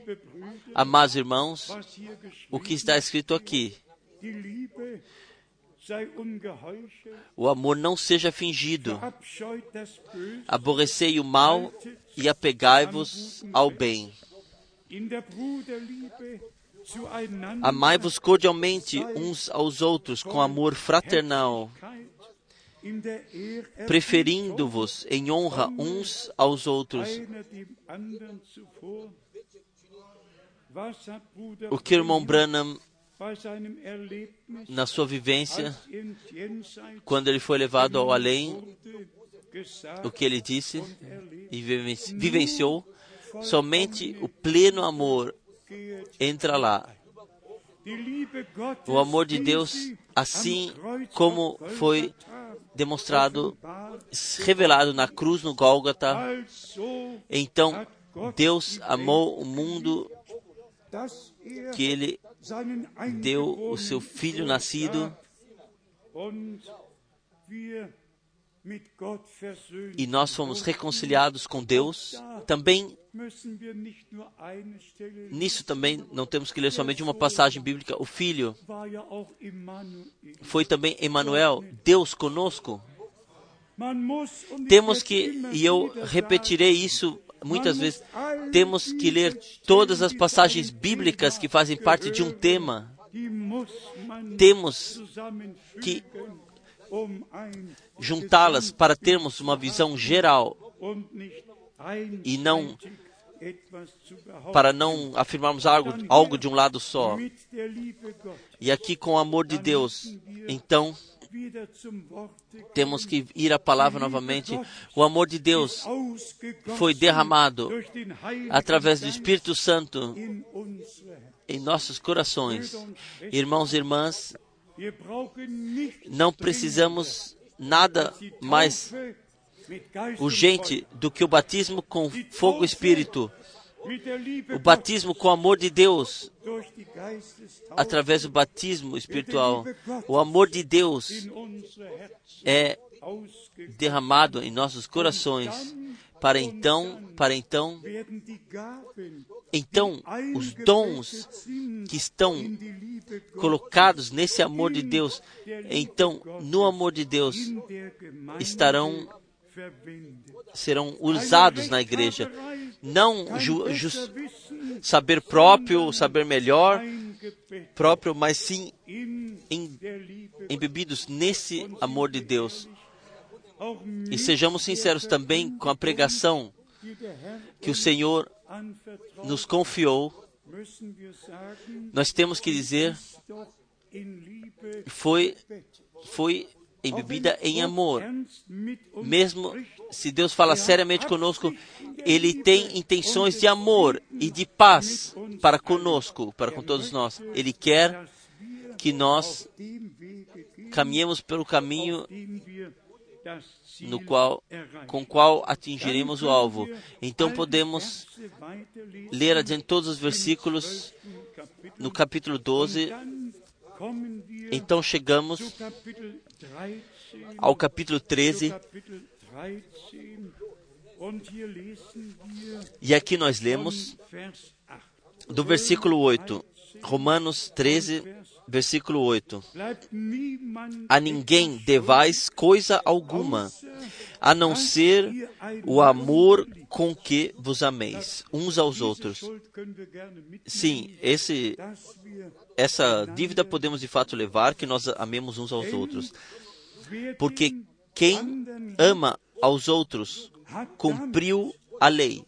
amados irmãos, o que está escrito aqui, o amor não seja fingido. Aborrecei o mal e apegai-vos ao bem. Amai-vos cordialmente uns aos outros com amor fraternal, preferindo-vos em honra uns aos outros. O que o irmão Branham, na sua vivência, quando ele foi levado ao além, o que ele disse e vivenci- vivenciou, somente o pleno amor entra lá. O amor de Deus, assim como foi demonstrado, revelado na cruz no Gólgota, então Deus amou o mundo que ele deu o seu filho nascido e nós fomos reconciliados com Deus. Também nisso também não temos que ler somente uma passagem bíblica. O filho foi também Emanuel, Deus conosco. Temos que, e eu repetirei isso muitas vezes, temos que ler todas as passagens bíblicas que fazem parte de um tema, temos que juntá-las para termos uma visão geral e não para não afirmarmos algo, algo de um lado só. E aqui com o amor de Deus, então temos que ir à palavra novamente. O amor de Deus foi derramado através do Espírito Santo em nossos corações. Irmãos e irmãs, não precisamos nada mais urgente do que o batismo com fogo e espírito, o batismo com o amor de Deus, através do batismo espiritual. O amor de Deus é derramado em nossos corações para então, para então, então os dons que estão colocados nesse amor de Deus, então no amor de Deus estarão serão usados na igreja. Não ju, saber próprio, saber melhor próprio, mas sim em- embebidos nesse amor de Deus. E sejamos sinceros também com a pregação que o Senhor nos confiou. Nós temos que dizer, foi, foi embebida em amor. Mesmo se Deus fala seriamente conosco, Ele tem intenções de amor e de paz para conosco, para com todos nós. Ele quer que nós caminhemos pelo caminho no qual, com qual atingiremos o alvo. Então podemos ler adiante todos os versículos no capítulo 12. dann kommen wir Então chegamos zu Kapitel 13, ao capítulo zu 13 Kapitel 13 und hier lesen wir e aqui nós lemos Vers 8. do versículo 8. Romanos 13, versículo 8. Bleibt niemand A ninguém devais coisa alguma, a não ser o amor com que vos ameis uns aos outros. Sim, esse, essa dívida podemos de fato levar, que nós amemos uns aos outros. Porque quem ama aos outros cumpriu a lei.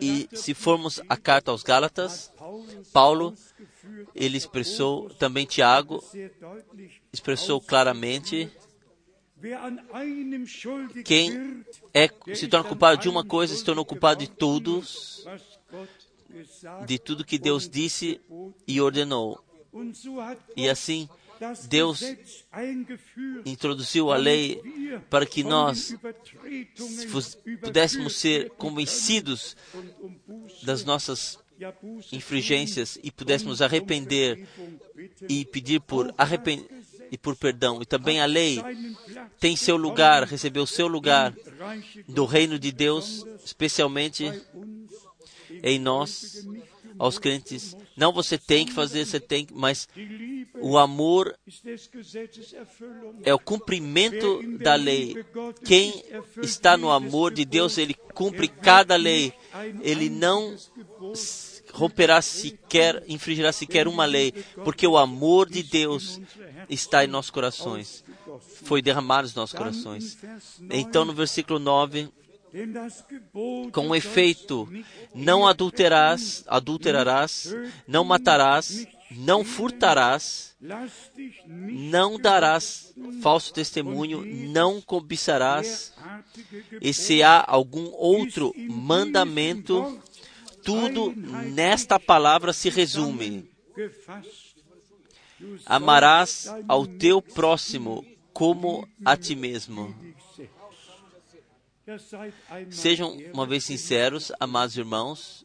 E se formos a carta aos Gálatas, Paulo, ele expressou, também Tiago expressou claramente, quem é, se torna culpado de uma coisa, se tornou culpado de tudo, gesagt de tudo que Deus disse e ordenou. E assim, Deus introduziu a lei para que nós pudéssemos ser convencidos das nossas infringências e pudéssemos arrepender e pedir por arrepen e por perdão. E também a lei tem seu lugar, recebeu seu lugar do reino de Deus, especialmente em nós, aos crentes. Não você tem que fazer, você tem que, mas o amor é o cumprimento da lei. Quem está no amor de Deus, ele cumpre cada lei. Ele não romperá sequer, infringirá sequer uma lei, porque o amor de Deus está em nossos corações. Foi derramado nos nossos corações. Então, no versículo 9, Denn das Gebot com efeito, não adulterarás, adulterarás, não matarás, não furtarás, não darás falso testemunho, não cobiçarás, e se há algum outro mandamento, tudo nesta palavra se resume: amarás ao teu próximo como a ti mesmo. Sejam uma vez sinceros, amados irmãos,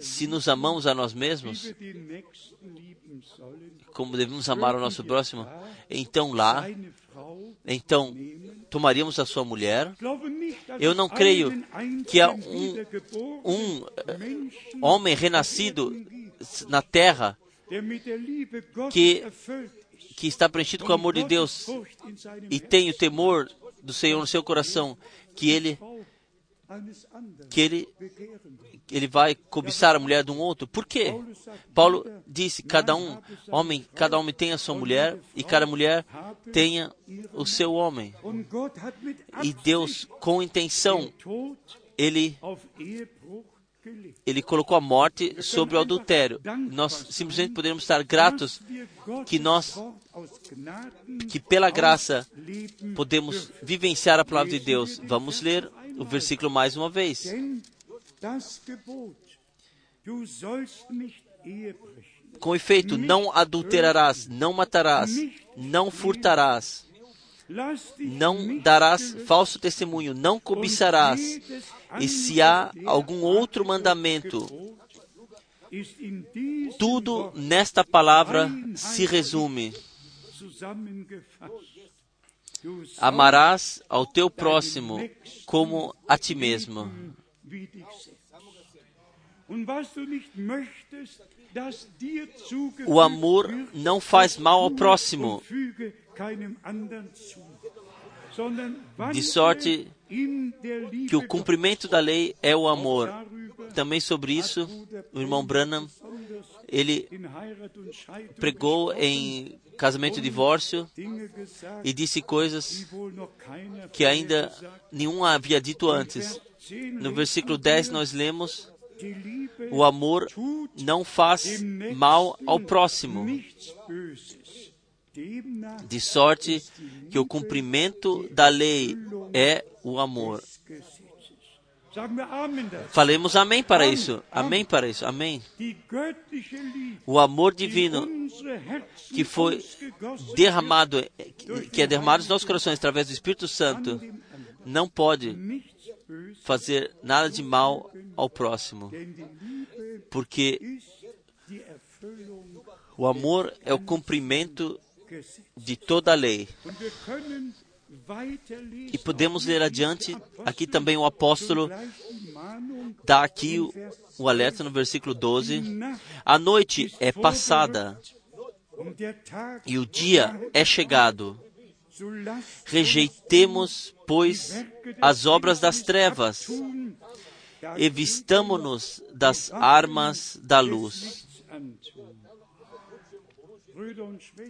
se nos amamos a nós mesmos, como devemos amar o nosso próximo, então lá, então tomaríamos a sua mulher. Eu não creio que há um, um eh, homem renascido na terra que- que está preenchido com o amor de Deus e tem o temor do Senhor no seu coração, que ele que ele, ele vai cobiçar a mulher de um outro. Por quê? Paulo disse: cada um, homem, cada homem tem a sua mulher e cada mulher tenha o seu homem. E Deus, com intenção, ele. Ele colocou a morte sobre o adultério. Nós simplesmente poderíamos estar gratos que nós, que pela graça, podemos vivenciar a palavra de Deus. Vamos ler o versículo mais uma vez. Com efeito, não adulterarás, não matarás, não furtarás, não darás falso testemunho, não cobiçarás. E se há algum outro mandamento, tudo nesta palavra se resume: amarás ao teu próximo como a ti mesmo. O amor não faz mal ao próximo, de sorte Liebe que o cumprimento da lei é o amor. Também sobre isso, o irmão Branham, ele pregou em casamento e divórcio e disse coisas que ainda nenhum havia dito antes. Vers 10 No versículo wir, 10 nós lemos: O amor não faz mal ao próximo, de sorte que o cumprimento da lei é o amor. Falemos amém para isso. Amém para isso. Amém. O amor divino que foi derramado, que é derramado nos nossos corações através do Espírito Santo, não pode fazer nada de mal ao próximo, porque o amor é o cumprimento. De toda a lei. E podemos ler adiante, aqui também o apóstolo dá aqui o, o alerta no versículo 12. A noite é passada e o dia é chegado. Rejeitemos, pois, as obras das trevas e vistamo-nos das armas da luz.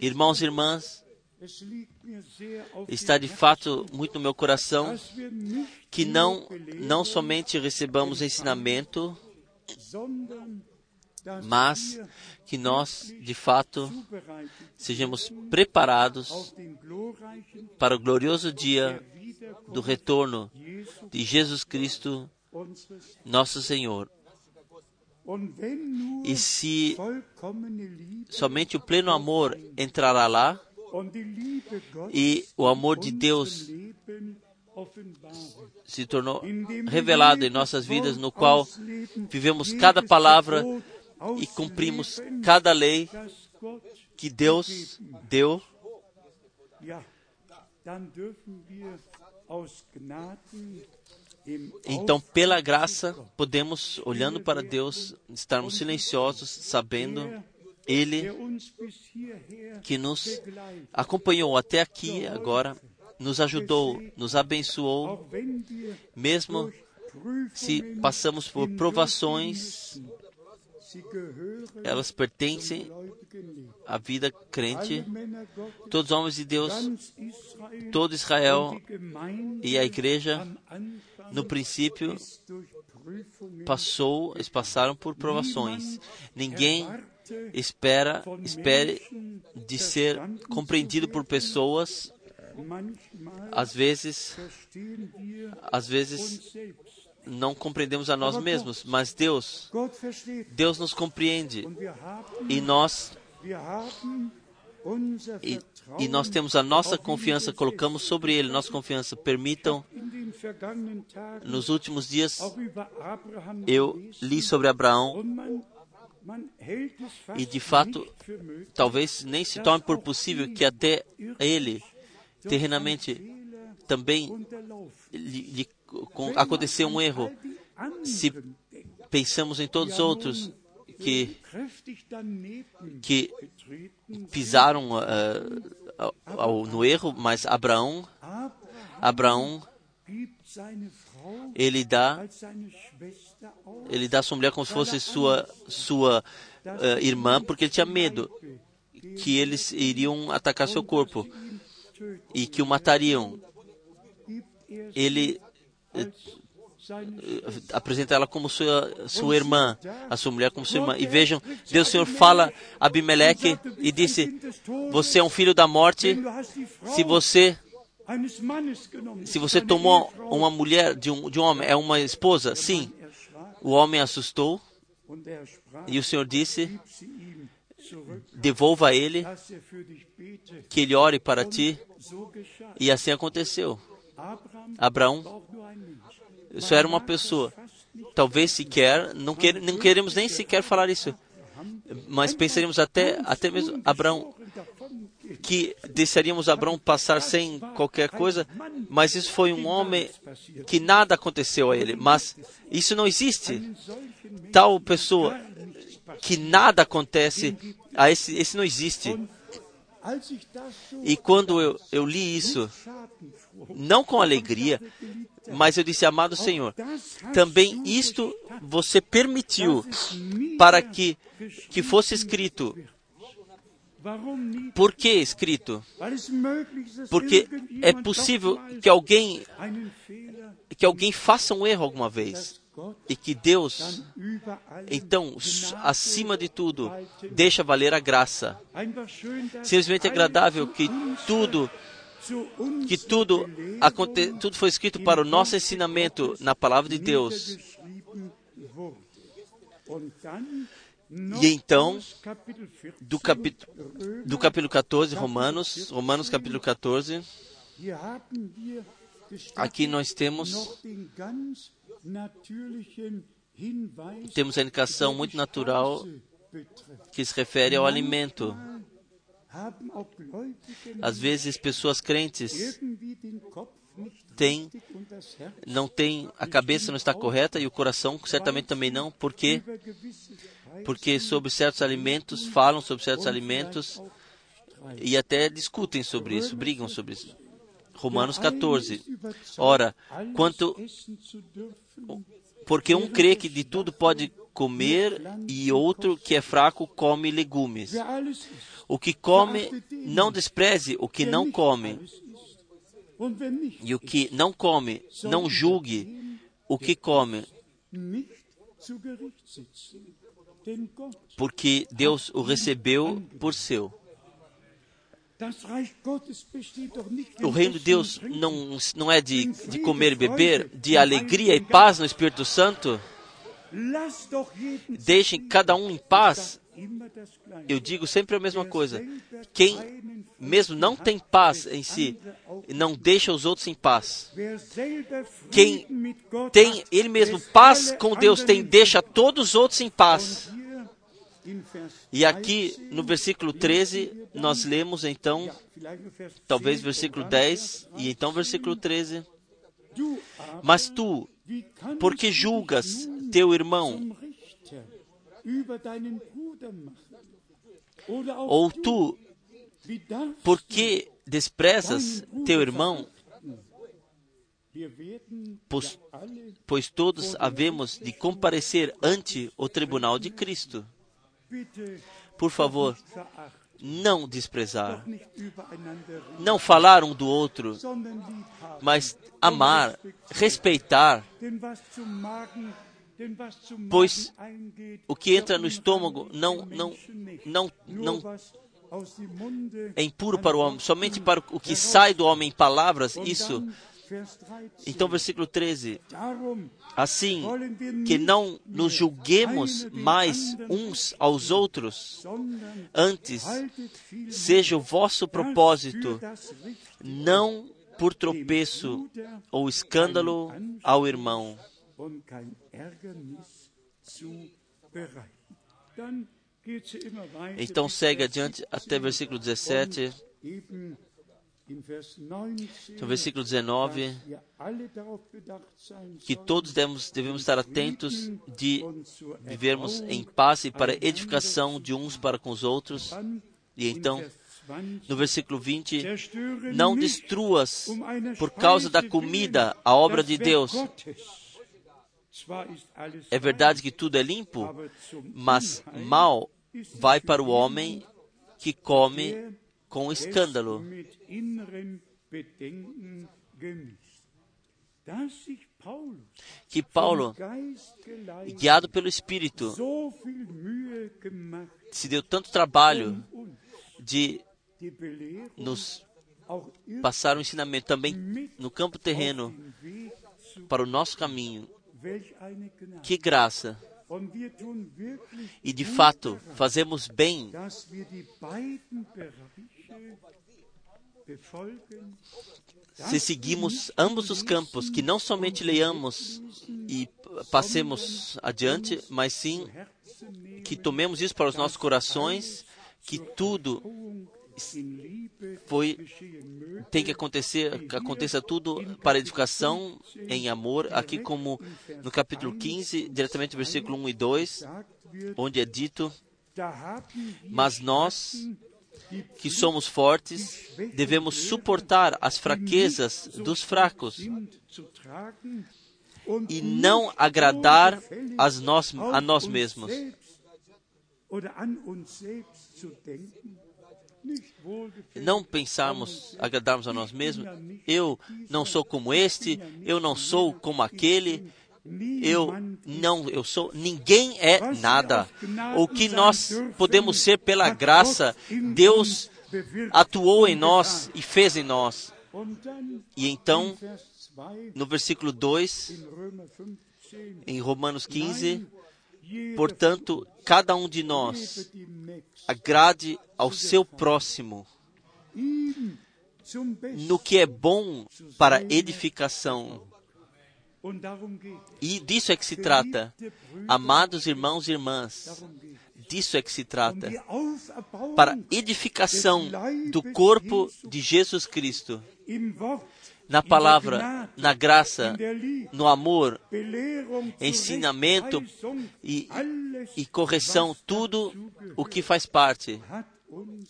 Irmãos e irmãs, está de fato muito no meu coração que não, não somente recebamos ensinamento, mas que nós, de fato, sejamos preparados para o glorioso dia do retorno de Jesus Cristo, nosso Senhor. E se somente o pleno amor entrará lá e o amor de Deus se tornou revelado em nossas vidas, no qual vivemos cada palavra e cumprimos cada lei que Deus deu, Então pela graça podemos, olhando para Deus, estarmos silenciosos, sabendo Ele que nos acompanhou até aqui agora, nos ajudou, nos abençoou, mesmo se passamos por provações, elas pertencem à vida crente. Todos os homens de Deus, todo Israel e a igreja, no princípio, passou, eles passaram por provações. Ninguém espera, espere de ser compreendido por pessoas. Às vezes, às vezes não compreendemos a nós mesmos, mas Deus. Deus nos compreende e nós e, e nós temos a nossa confiança, colocamos sobre Ele nossa confiança. Permitam, nos últimos dias, eu li sobre Abraão e de fato, talvez nem se torne por possível que até Ele, terrenamente, também lhe, lhe aconteceu um erro. Se pensamos em todos os outros que, que pisaram ah, ao- no erro, mas Abraão, Abraão ele dá ele dá sua mulher como se fosse sua sua uh, irmã, porque ele tinha medo que eles iriam atacar seu corpo e que o matariam. Ele uh, apresenta ela como sua, sua irmã, a sua mulher como sua irmã. E vejam, Deus Senhor fala a Abimeleque e disse: Você é um filho da morte se você se você tomou uma mulher de um, de um homem, é uma esposa? Sim. O homem assustou e o Senhor disse: Devolva a ele, que ele ore para ti. E assim aconteceu. Abraão só era uma pessoa. Talvez sequer, não, quer, não queremos nem sequer falar isso. Mas pensaríamos até, até mesmo Abraão, que deixaríamos Abraão passar sem qualquer coisa, mas isso foi um homem que nada aconteceu a ele. Mas isso não existe. Tal pessoa que nada acontece a esse, esse não existe. E quando eu, eu li isso, não com alegria, mas eu disse, amado Senhor, também isto você permitiu para que, que fosse escrito. Por que escrito? Porque é possível que alguém que alguém faça um erro alguma vez e que Deus, então, acima de tudo, deixa valer a graça. Simplesmente agradável que tudo que tudo, aconte, tudo foi escrito para o nosso ensinamento na palavra de Deus. E então, do, capítulo, do capítulo 14, Romanos, Romanos capítulo 14, aqui nós temos temos a indicação muito natural que se refere ao alimento. Às vezes, pessoas crentes têm, não têm, a cabeça não está correta e o coração certamente também não, porque porque sobre certos alimentos falam sobre certos alimentos e até discutem sobre isso, brigam sobre isso. Romanos 14. Ora, quanto porque um crê que de tudo pode comer e outro que é fraco come legumes. O que come, não despreze o que não come. E o que não come, não julgue o que come. Porque Deus o recebeu por seu. O reino de Deus não, não é de, de comer e beber, de alegria e paz no Espírito Santo. Deixem cada um em paz. Eu digo sempre a mesma coisa. Quem mesmo não tem paz em si, não deixa os outros em paz. Quem tem ele mesmo paz com Deus tem deixa todos os outros em paz. E aqui no versículo 13, nós lemos então, talvez versículo 10 e então versículo 13. Mas tu, porque julgas teu irmão, ou tu, porque desprezas teu irmão, pois, pois todos havemos de comparecer ante o tribunal de Cristo. Por favor, não desprezar, não falar um do outro, mas amar, respeitar, pois o que entra no estômago não não não não é impuro para o homem, somente para o que sai do homem em palavras, isso então, versículo 13. Assim, que não nos julguemos mais uns aos outros, antes, seja o vosso propósito, não por tropeço ou escândalo ao irmão. Então segue adiante até versículo 17. No versículo 19, que todos devemos, devemos estar atentos de vivermos em paz e para edificação de uns para com os outros. E então, no versículo 20: Não destruas por causa da comida a obra de Deus. É verdade que tudo é limpo, mas mal vai para o homem que come com escândalo. Que Paulo, guiado pelo Espírito, se deu tanto trabalho de nos passar o ensinamento também no campo terreno para o nosso caminho. Que graça! E de fato, fazemos bem se seguimos ambos os campos, que não somente leiamos e passemos adiante, mas sim que tomemos isso para os nossos corações, que tudo foi tem que acontecer, que aconteça tudo para edificação em amor, aqui como no capítulo 15, diretamente versículo 1 e 2, onde é dito: Mas nós que somos fortes, devemos suportar as fraquezas dos fracos e não agradar as nós, a nós mesmos. Não pensarmos, agradarmos a nós mesmos. Eu não sou como este, eu não sou como aquele, eu não, eu sou, ninguém é nada. O que nós podemos ser pela graça, Deus atuou em nós e fez em nós. E então, no versículo 2, em Romanos 15, portanto, cada um de nós agrade ao seu próximo no que é bom para edificação e disso é que se trata. Amados irmãos e irmãs, disso é que se trata. Para edificação do corpo de Jesus Cristo. Na palavra, na graça, no amor, ensinamento e, e correção, tudo o que faz parte.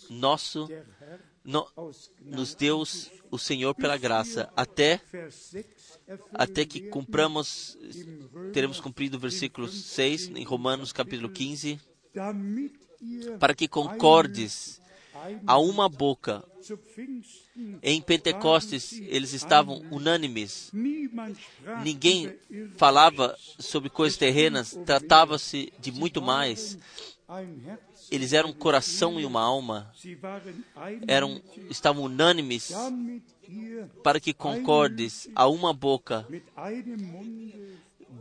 Nosso, no, nos deu o Senhor pela graça. Até até que cumpramos, teremos cumprido o versículo 6 em Romanos capítulo 15, para que concordes a uma boca. Em Pentecostes eles estavam unânimes. Ninguém falava sobre coisas terrenas, tratava-se de muito mais. Eles eram um coração e uma alma. Eram, estavam unânimes para que concordes a uma boca,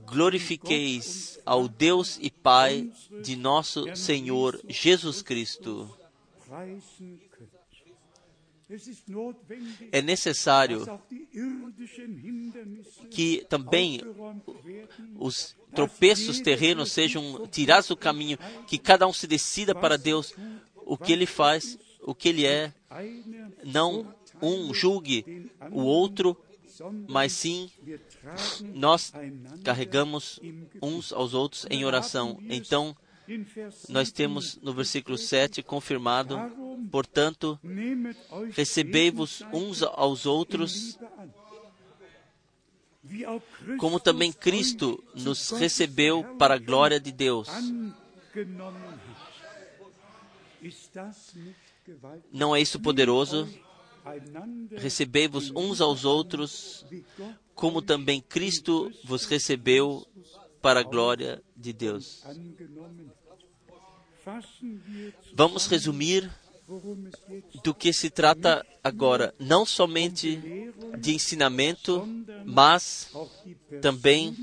glorifiqueis ao Deus e Pai de nosso Senhor Jesus Cristo. É necessário que também os tropeços terrenos sejam tirados do caminho, que cada um se decida para Deus o que ele faz, o que ele é, não um julgue o outro, mas sim nós carregamos uns aos outros em oração. Então, nós temos no versículo 7 confirmado, portanto, recebei-vos uns aos outros, como também Cristo nos recebeu para a glória de Deus. Não é isso poderoso? Recebei-vos uns aos outros, como também Cristo vos recebeu para a glória de Deus. Vamos resumir do que se trata agora, não somente de ensinamento, mas também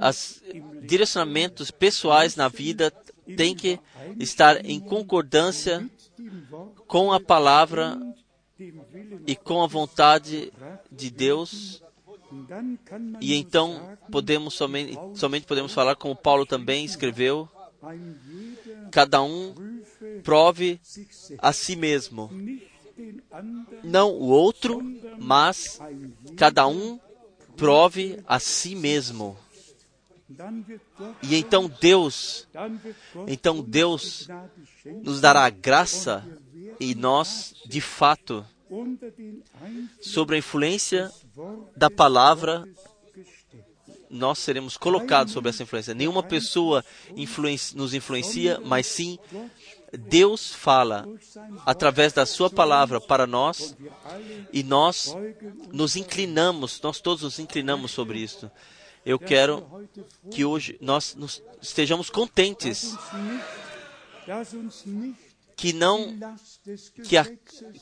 os direcionamentos pessoais na vida têm que estar em concordância com a palavra e com a vontade de Deus. E então podemos somente, somente podemos falar como Paulo também escreveu, cada um prove a si mesmo. Não o outro, mas cada um prove a si mesmo. E então Deus, então Deus nos dará graça E nós, de fato, unter den Einfluss sob a influência da palavra. Nós seremos colocados sob essa influência. Nenhuma pessoa influenci- nos influencia, mas sim Deus fala através da Sua palavra para nós e nós nos inclinamos, nós todos nos inclinamos sobre isso. Eu quero que hoje nós estejamos contentes, que não que a,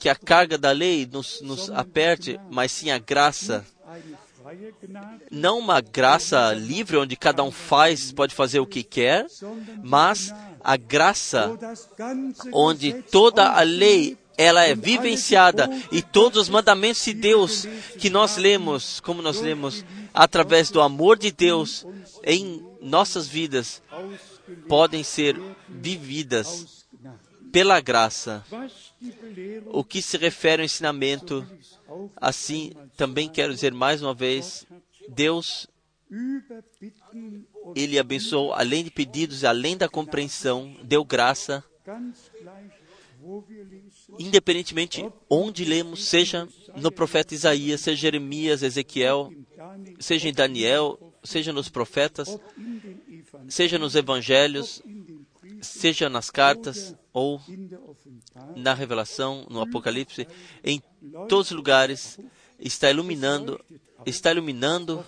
que a carga da lei nos, nos aperte, mas sim a graça. Não uma graça livre onde cada um faz, pode fazer o que quer, mas a graça onde toda a lei ela é vivenciada e todos os mandamentos de Deus que nós lemos, como nós lemos, através do amor de Deus em nossas vidas, podem ser vividas pela graça. O que se refere ao ensinamento, assim também quero dizer mais uma vez, Deus, Ele abençoou além de pedidos além da compreensão, deu graça, independentemente onde lemos, seja no profeta Isaías, seja Jeremias, Ezequiel, seja em Daniel, seja nos profetas, seja nos evangelhos, seja nas cartas ou na revelação, no Apocalipse, em todos os lugares está iluminando, está iluminando,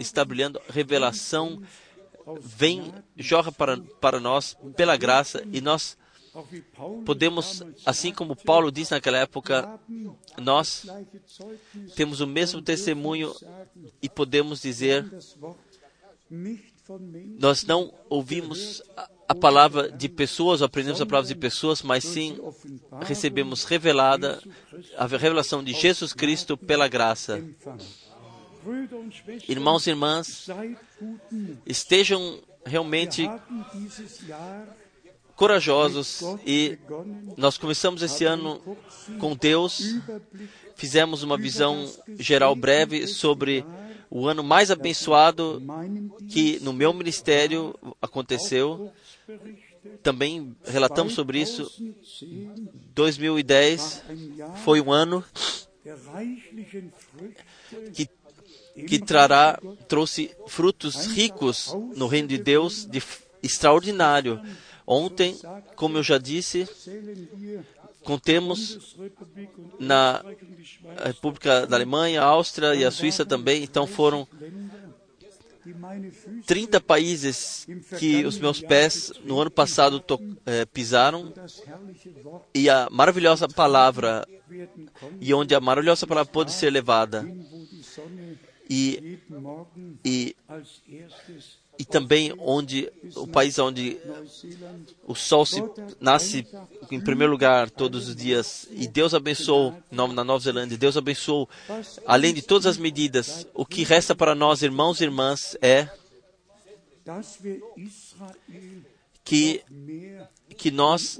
está brilhando, revelação vem, jorra para, para nós pela graça e nós podemos, assim como Paulo disse naquela época, nós temos o mesmo testemunho e podemos dizer, nós não ouvimos a, palavra de pessoas, aprendemos a palavra de pessoas, mas sim recebemos revelada a revelação de Jesus Cristo pela graça. Irmãos e irmãs, estejam realmente corajosos e nós começamos esse ano com Deus, fizemos uma visão geral breve sobre o ano mais abençoado que no meu ministério aconteceu. Também relatamos sobre isso. 2010 2010 ein Jahr foi um ano que, que trará, trouxe frutos ricos no reino de Deus, de extraordinário. Ontem, como eu já disse, contemos na República da Alemanha, a Áustria e a Suíça também. Então foram Länder, die meine Füße 30 países que os meus pés no ano passado eh, pisaram e a maravilhosa palavra e onde a maravilhosa palavra pôde ser levada e e, e também onde o país onde o sol se nasce em primeiro lugar todos os dias. E Deus abençoou na Nova Zelândia. Deus abençoou além de todas as medidas o que resta para nós irmãos e irmãs é que que nós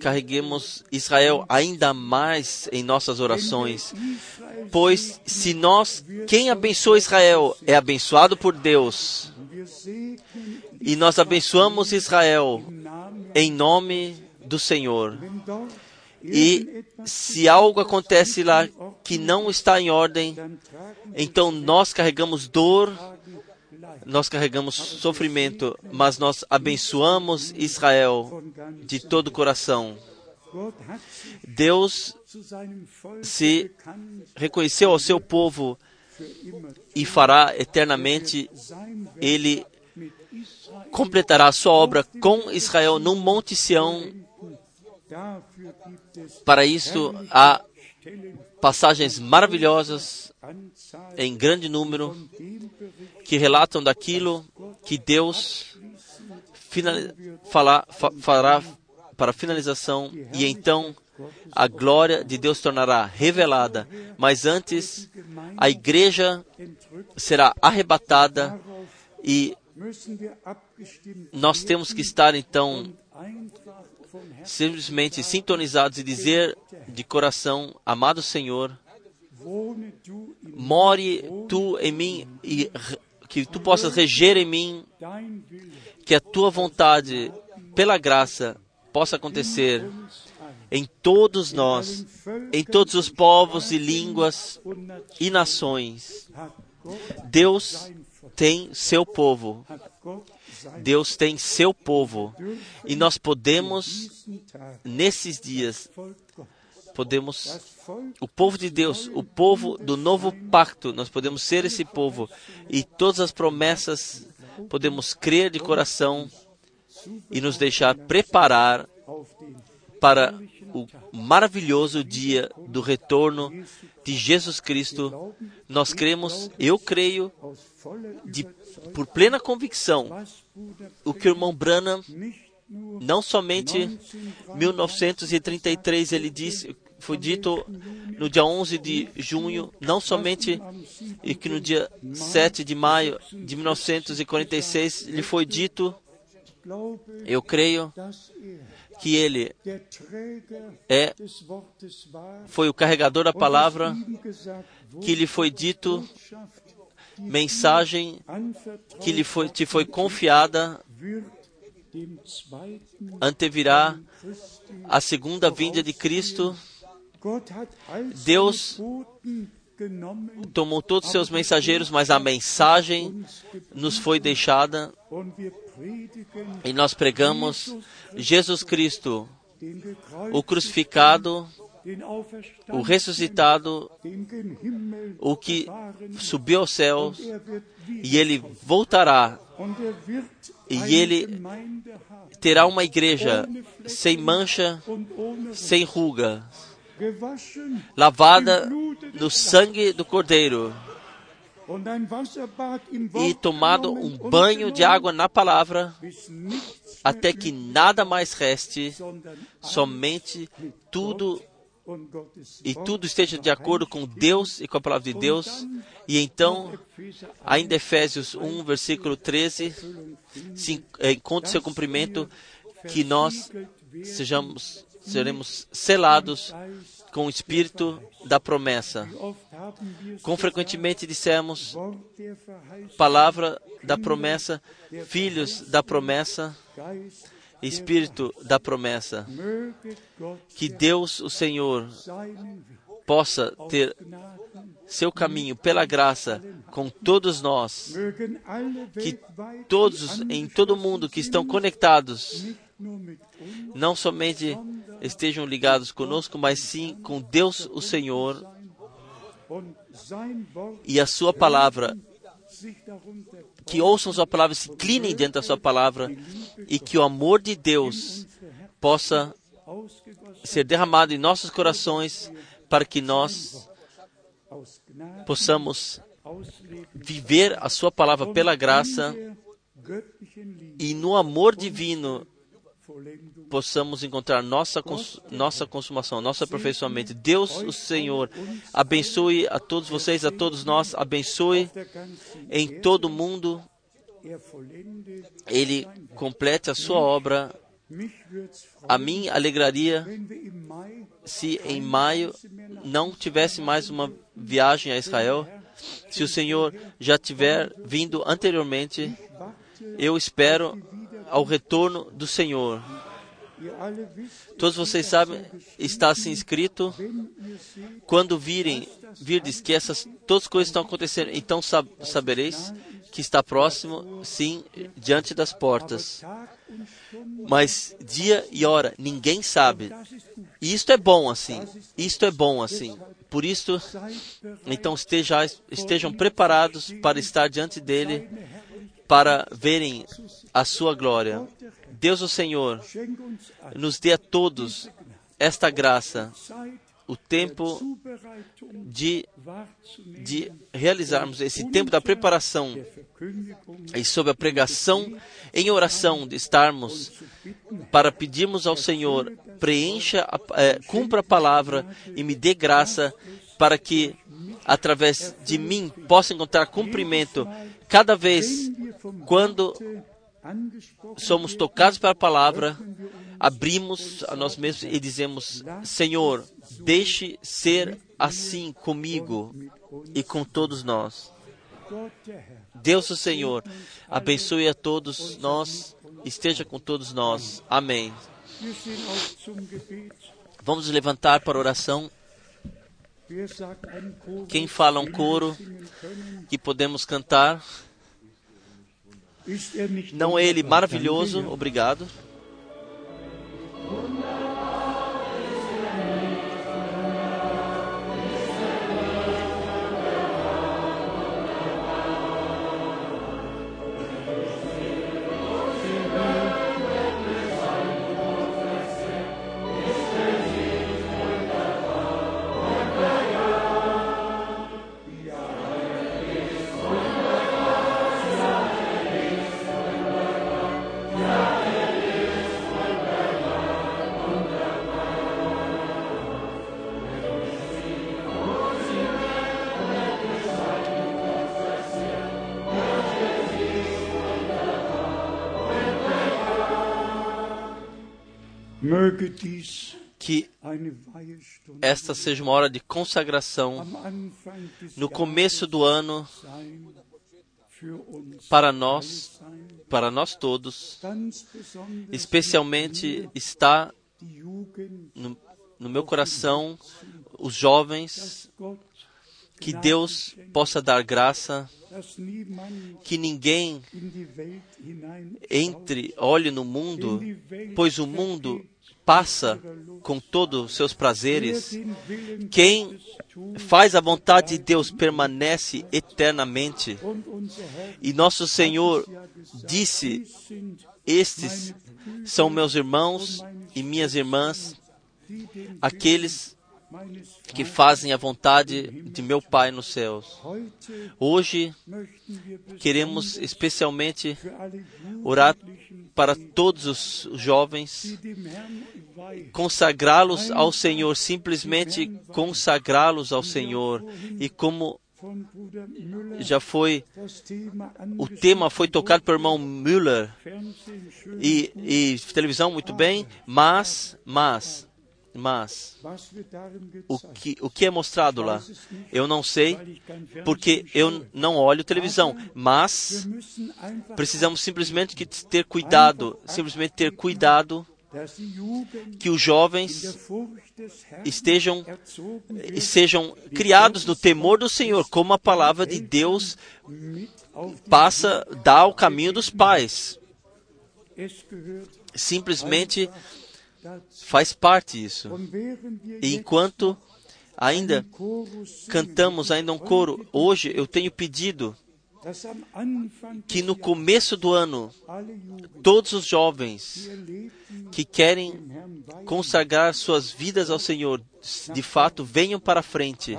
carreguemos Israel ainda mais em nossas orações. Pois se nós quem abençoa Israel é abençoado por Deus. E nós abençoamos Israel em nome do Senhor. E se algo acontece lá que não está em ordem, então nós carregamos dor, nós carregamos sofrimento, mas nós abençoamos Israel de todo o coração. Deus se reconheceu ao seu povo e fará eternamente, ele completará a sua obra com Israel num Monte Sião. Para isso há passagens maravilhosas em grande número que relatam daquilo que Deus fala- fa- fará para finalização e então a glória de Deus tornará revelada. Mas antes, a igreja será arrebatada e nós temos que estar então simplesmente sintonizados e dizer de coração, amado Senhor, more tu em mim e que tu possas reger em mim que a tua vontade, pela graça, possa acontecer em todos nós, em todos os povos e línguas e nações. Deus tem seu povo. Deus tem seu povo. E nós podemos, nesses dias, podemos, o povo de Deus, o povo do novo pacto, nós podemos ser esse povo. E todas as promessas podemos crer de coração e nos deixar preparar para o maravilhoso dia do retorno de Jesus Cristo. Nós cremos, eu creio, de, por plena convicção, o que o irmão Branham, não somente 1933, ele disse, foi dito no dia 11 de junho, não somente e que no dia 7 de maio de 1946 lhe foi dito, eu creio que ele é foi o carregador da palavra que lhe foi dito mensagem que lhe foi te foi confiada antevirá a segunda vinda de Cristo. Deus tomou todos os seus mensageiros, mas a mensagem nos foi deixada. E nós pregamos Jesus Cristo, o crucificado, o ressuscitado, o que subiu aos céus, e ele voltará, e ele terá uma igreja sem mancha, sem ruga, lavada no sangue do Cordeiro e tomado um banho de água na palavra, até que nada mais reste, somente tudo e tudo esteja de acordo com Deus e com a palavra de Deus. E então, ainda Efésios 1, versículo 13, se encontra seu cumprimento, que nós sejamos, seremos selados com o espírito da promessa. Com frequentemente dissemos palavra da promessa, filhos da promessa, espírito da promessa. Que Deus, o Senhor, possa ter seu caminho pela graça com todos nós, que todos em todo o mundo que estão conectados não somente estejam ligados conosco, mas sim com Deus o Senhor e a Sua palavra. Que ouçam Sua palavra, se inclinem dentro da Sua palavra e que o amor de Deus possa ser derramado em nossos corações para que nós possamos viver a Sua palavra pela graça e no amor divino possamos encontrar nossa, nossa consumação, nosso aperfeiçoamento. Deus, o Senhor, abençoe a todos vocês, a todos nós, abençoe em todo o mundo. Ele complete a sua obra. A mim alegraria se em maio não tivesse mais uma viagem a Israel. Se o Senhor já tiver vindo anteriormente, eu espero ao retorno do Senhor. Todos vocês sabem, está assim escrito, quando virem, virdes que essas todas as coisas estão acontecendo, então sab, sabereis que está próximo, sim, diante das portas. Mas dia e hora ninguém sabe. E isto é bom assim. Isto é bom assim. Por isso, então estejam, estejam preparados para estar diante dele, para verem a sua glória. Deus o Senhor nos dê a todos esta graça, o tempo de, de realizarmos esse tempo da preparação e sob a pregação em oração de estarmos para pedirmos ao Senhor preencha, é, cumpra a palavra e me dê graça para que através de mim possa encontrar cumprimento cada vez quando somos tocados pela palavra, abrimos a nós mesmos e dizemos: Senhor, deixe ser assim comigo e com todos nós. Deus, o Senhor, abençoe a todos nós, esteja com todos nós. Amém. Vamos levantar para oração. Quem fala um coro que podemos cantar? Nicht Não é ele maravilhoso? Obrigado. Que esta seja uma hora de consagração no começo do ano para nós, para nós todos. Especialmente está no, no meu coração os jovens, que Deus possa dar graça, que ninguém entre, olhe no mundo, pois o mundo passa com todos os seus prazeres. Quem faz a vontade de Deus permanece eternamente. E nosso Senhor disse: Estes são meus irmãos e minhas irmãs, aqueles que fazem a vontade de meu Pai nos céus. Hoje queremos especialmente orar para todos os jovens, consagrá-los ao Senhor, simplesmente consagrá-los ao Senhor. E como já foi, o tema foi tocado pelo irmão Müller e, e televisão muito bem, mas, mas, mas, o que, o que é mostrado lá? Eu não sei, porque eu não olho televisão, mas precisamos simplesmente ter cuidado, simplesmente ter cuidado que os jovens estejam sejam criados no temor do Senhor, como a palavra de Deus passa, dá o caminho dos pais. Simplesmente. Faz parte isso. E enquanto ainda cantamos ainda um coro, hoje eu tenho pedido que no começo do ano, todos os jovens que querem consagrar suas vidas ao Senhor, de fato, venham para a frente,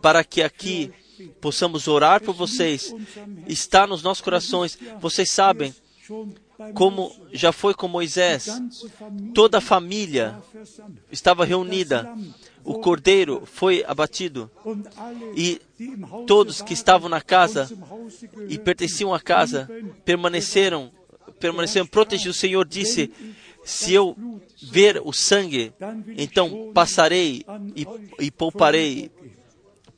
para que aqui possamos orar por vocês. Está nos nossos corações. Vocês sabem como já foi com Moisés, toda a família estava reunida. O cordeiro foi abatido e todos que estavam na casa e pertenciam à casa permaneceram permaneceram protegidos. O Senhor disse: Se eu ver o sangue, então passarei e, e pouparei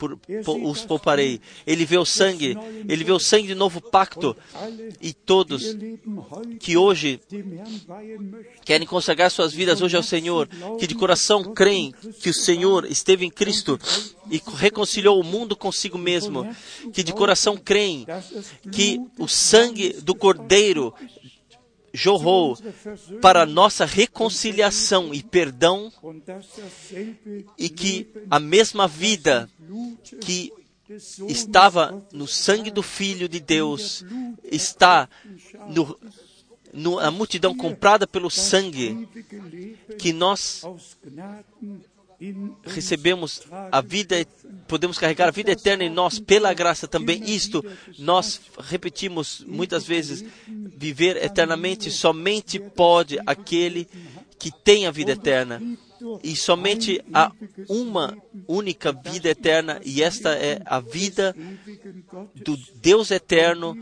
por, po- os pouparei. Ele vê o sangue, ele vê o sangue do novo pacto e todos que hoje querem consagrar suas vidas hoje ao Senhor, que de coração creem que o Senhor esteve em Cristo e reconciliou o mundo consigo mesmo, que de coração creem que o sangue do Cordeiro jorrou para nossa reconciliação e perdão e que a mesma vida que estava no sangue do Filho de Deus está no, no, a multidão comprada pelo sangue que nós recebemos a vida, podemos carregar a vida eterna em nós pela graça também. Isto nós repetimos muitas vezes: viver eternamente somente pode aquele que tem a vida eterna. E somente há uma única vida eterna, e esta é a vida do Deus eterno.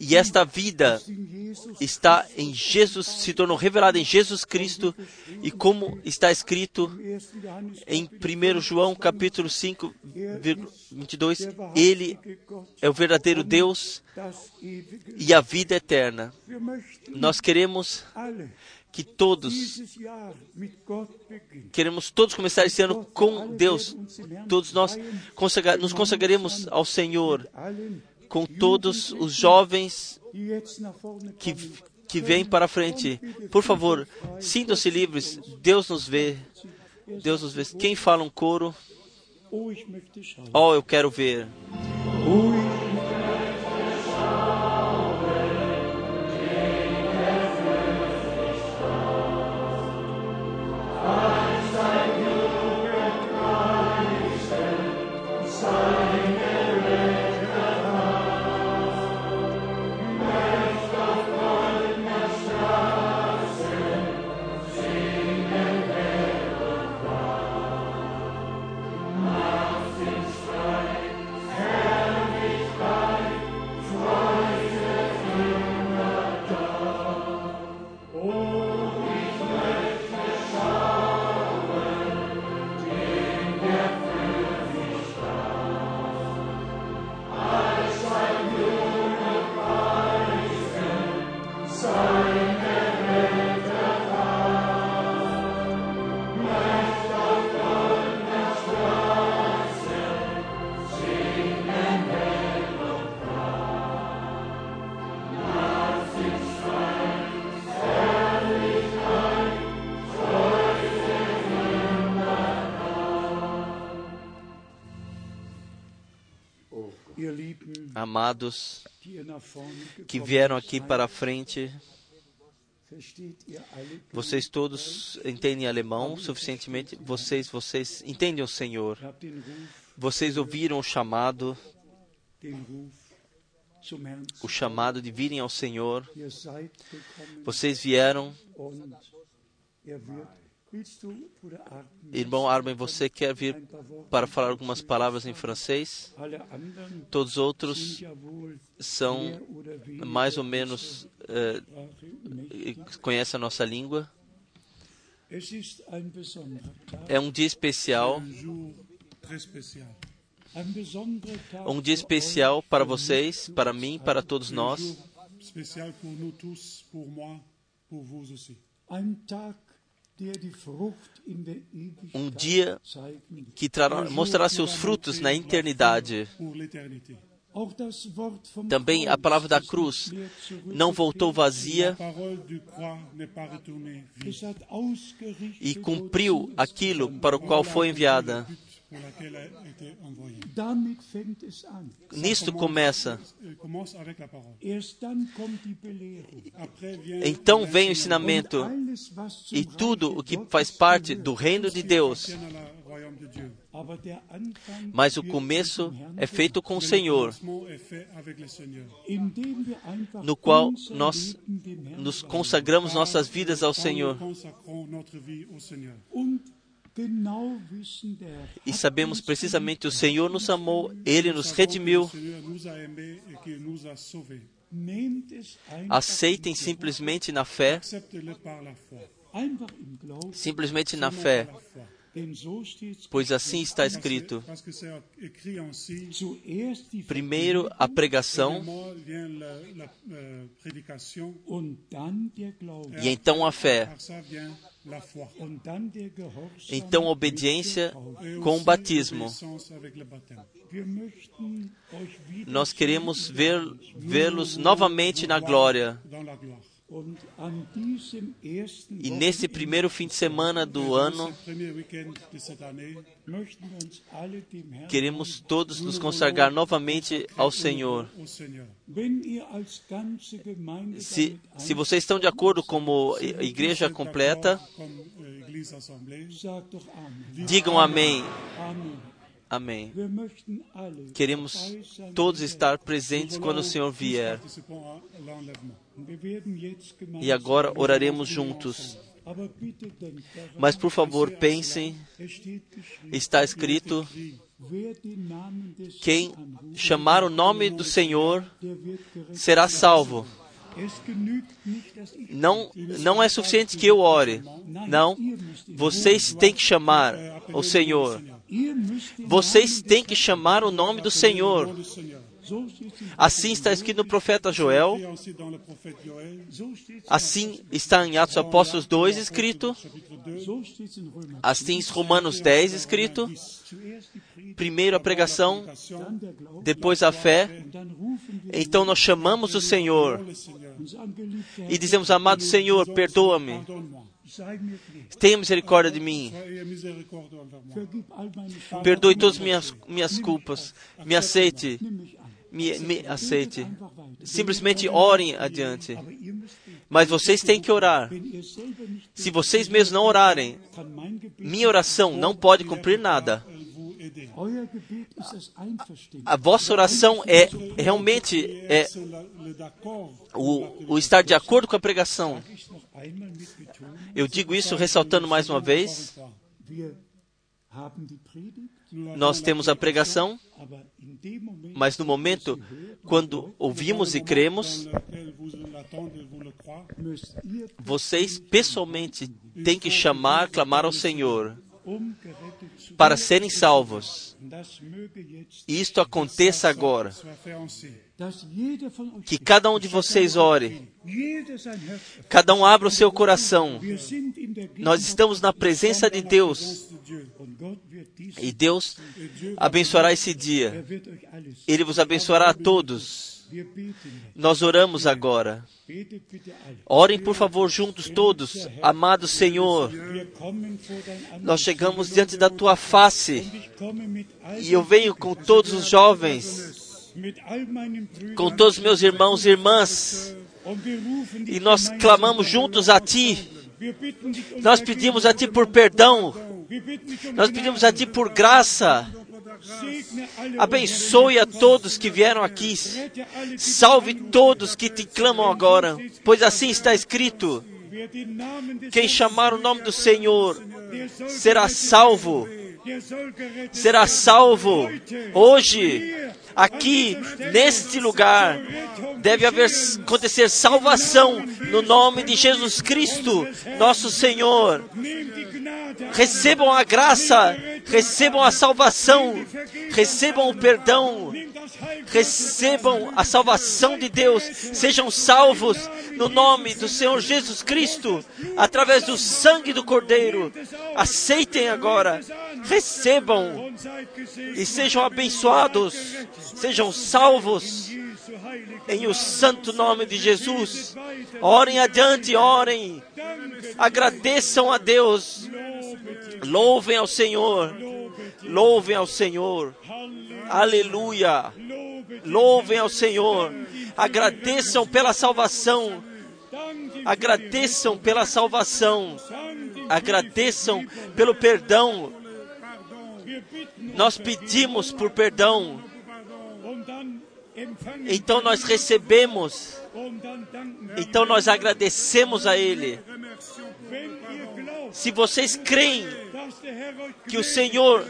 E esta vida está em Jesus, se tornou revelada em Jesus Cristo, e como está escrito 1. Johannes em 1 João capítulo 5, 22, ele é o verdadeiro Deus e a vida eterna. Nós queremos que todos queremos todos começar esse ano com Deus. Todos nós consagra- nos consagraremos ao Senhor com todos os jovens que, que vêm para frente. Por favor, sintam-se livres. Deus nos vê. Deus nos vê. Quem fala um coro? oh. Oh, eu quero ver. Oh, Amados que vieram aqui para a frente, vocês todos entendem alemão suficientemente? Vocês, vocês entendem o Senhor? Vocês ouviram o chamado, o chamado de virem ao Senhor? Vocês vieram. Irmão Arben, você quer vir para falar algumas palavras em francês? Todos outros são mais ou menos eh, conhecem a nossa língua. É um dia especial, um dia especial para vocês, para mim, para todos nós. jour spécial pour nous tous, pour moi, pour Um dia que trará, mostrará seus frutos na eternidade. Também a palavra da cruz não voltou vazia e cumpriu aquilo para o qual foi enviada. Nisto começa. vient Então vem o ensinamento e tudo o que faz parte do reino de Deus. Mas o começo é feito com o Senhor, no qual nós nos consagramos nossas vidas ao Senhor. E sabemos precisamente o Senhor nos amou, Ele nos redimiu. Aceitem simplesmente na fé, simplesmente na fé, pois assim está escrito. Primeiro a pregação. euh, e então a fé, Então obediência com o batismo. Nós queremos ver, vê-los novamente na glória. E nesse primeiro fim de semana do ano, queremos todos nos consagrar novamente ao Senhor. Se, se vocês estão de acordo como igreja completa, Amen. digam amém. Amen. Amém. Queremos todos estar presentes quando o Senhor vier. E agora oraremos juntos. Mas por favor, pensem, está escrito: quem chamar o nome do Senhor será salvo. Não, não é suficiente que eu ore. Não, vocês têm que chamar o Senhor. Vocês têm que chamar o nome do Senhor. Assim está escrito no profeta Joel, assim está em Atos Apóstolos 2 escrito, chapitre 2, so steht's in Römer. assim em Romanos 10 escrito, primeiro a pregação, depois a fé, então nós chamamos o Senhor e dizemos, amado Senhor, perdoa-me, tenha misericórdia de mim, perdoe todas as minhas, minhas culpas, me aceite, me, me aceite. Simplesmente orem adiante. Mas vocês têm que orar. Se vocês mesmos não orarem, minha oração não pode cumprir nada. A vossa oração é realmente é o, o estar de acordo com a pregação. Eu digo isso ressaltando mais uma vez. Nós temos a pregação, mas no momento, quando ouvimos e cremos, vocês pessoalmente têm que chamar, clamar ao Senhor para serem salvos. isto aconteça agora. Que cada um de vocês ore, cada um abra o seu coração. Nós estamos na presença de Deus e Deus abençoará esse dia. Ele vos abençoará a todos. Nós oramos agora. Orem, por favor, juntos todos. Amado Senhor, nós chegamos diante da tua face e eu venho com todos os jovens, com todos os meus irmãos e irmãs, e nós clamamos juntos a ti. Nós pedimos a ti por perdão, nós pedimos a ti por graça. Abençoe a todos que vieram aqui. Salve todos que te clamam agora, pois assim está escrito: quem chamar o nome do Senhor será salvo. será salvo. Hoje, aqui, neste lugar, deve haver, acontecer salvação no nome de Jesus Cristo, nosso Senhor. Recebam a graça, recebam a salvação, recebam o perdão, recebam a salvação de Deus, sejam salvos no nome do Senhor Jesus Cristo, através do sangue do Cordeiro. Aceitem agora, recebam e sejam abençoados, sejam salvos em o santo nome de Jesus. Orem adiante, orem, agradeçam a Deus, louvem ao Senhor, louvem ao Senhor, aleluia, louvem ao Senhor, agradeçam pela salvação, agradeçam pela salvação, agradeçam pelo perdão. Nós pedimos por perdão, então nós recebemos, então nós agradecemos a Ele. Se vocês creem que o Senhor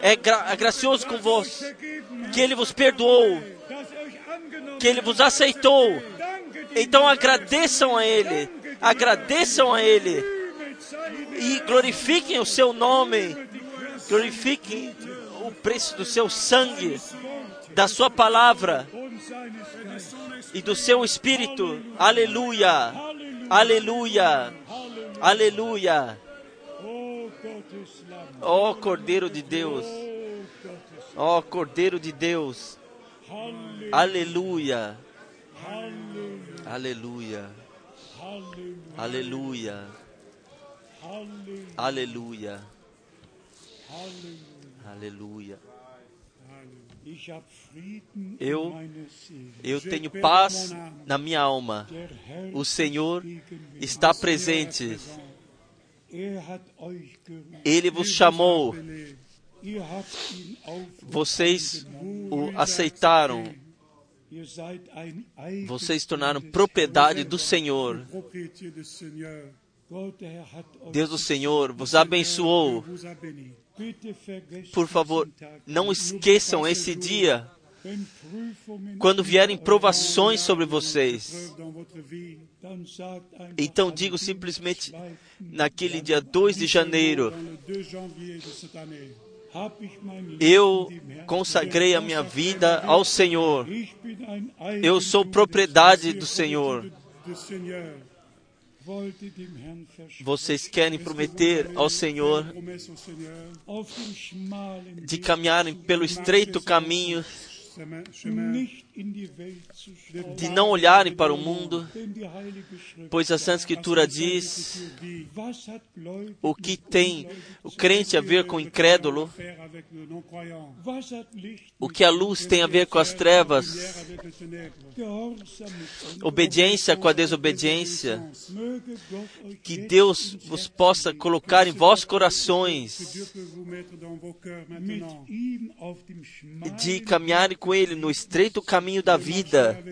é, gra é gracioso com vós, que Ele vos perdoou, er que Ele vos aceitou, então agradeçam a Ele, agradeçam a Ele e glorifiquem o seu nome, glorifiquem o preço do seu sangue, da sua palavra e do seu espírito. Aleluia, aleluia, aleluia. Oh Ó Cordeiro de Deus, oh ó Cordeiro de Deus. Aleluia, aleluia, aleluia, aleluia, aleluia. Eu-. Eu tenho paz na minha alma. O Senhor está presente. Er euch gerufen. Ele vos chamou. Vocês o aceitaram. Vocês tornaram propriedade do Senhor. Deus do Senhor vos abençoou. Por favor, não esqueçam esse dia quando vierem provações sobre vocês. Então digo simplesmente 2. naquele dia 2 de janeiro: Dans le 2 janvier de cette année. hab ich mein Leben Eu consagrei a minha vida ao Senhor. Eu sou propriedade do Senhor. Vocês querem prometer ao Senhor de caminharem pelo estreito caminho, de não olharem para o mundo, pois a Santa Escritura diz o que tem o crente a ver com o incrédulo, o que a luz tem a ver com as trevas, obediência com a desobediência. Que Deus vos possa colocar em vossos corações de caminharem com Ele no estreito caminho da vida.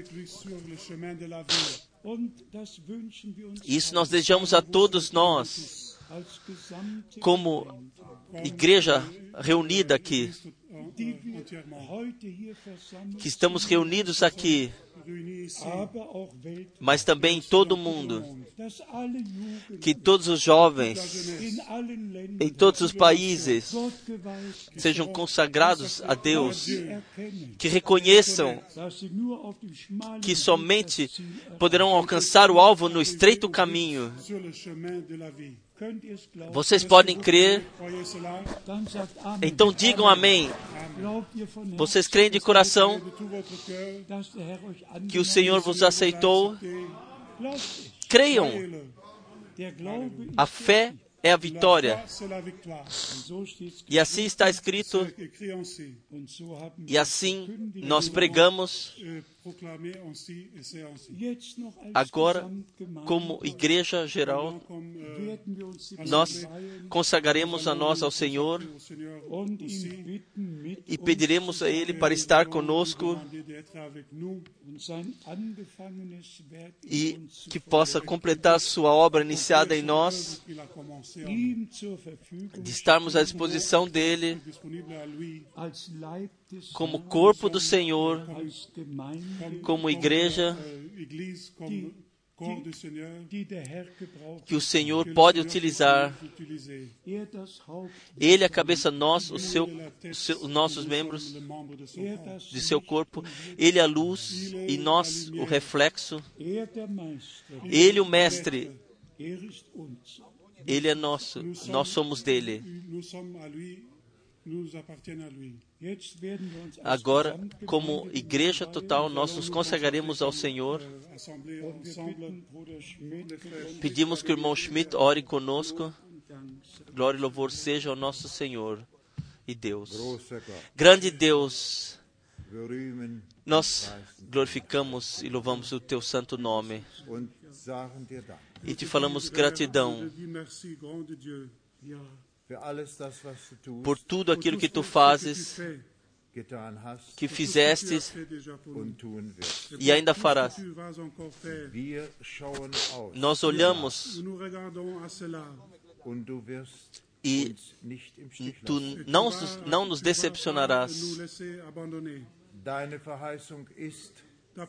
Isso nós desejamos a todos nós, como igreja reunida aqui, versammelt que estamos reunidos aqui, mas também em todo o mundo, que todos os jovens em todos os países sejam consagrados a Deus, que reconheçam que somente poderão alcançar o alvo no estreito caminho. Vocês podem crer, então digam amém. Vocês creem de coração que o Senhor vos aceitou? Creiam. A fé é a vitória. E assim está escrito, e assim nós pregamos agora, como igreja geral, die nós consagraremos a nós ao Senhor e pediremos a Ele para estar conosco e que possa completar a sua obra iniciada em nós, de estarmos à disposição dele como corpo do Senhor, como igreja que o Senhor pode utilizar. Ele é a cabeça nós, o seu, seu- os nossos membros de seu corpo. Ele é a luz e nós o reflexo. Ele o mestre, ele é nosso, nós somos dele. Agora, como igreja total, nós nos consagraremos ao Senhor. Pedimos que o irmão Schmidt ore conosco. Glória e louvor seja ao nosso Senhor e Deus. Grande Deus, nós glorificamos e louvamos o teu santo nome. E te falamos gratidão por tudo aquilo que tu fazes, que fizestes e ainda farás. Nós olhamos e tu não, não nos decepcionarás.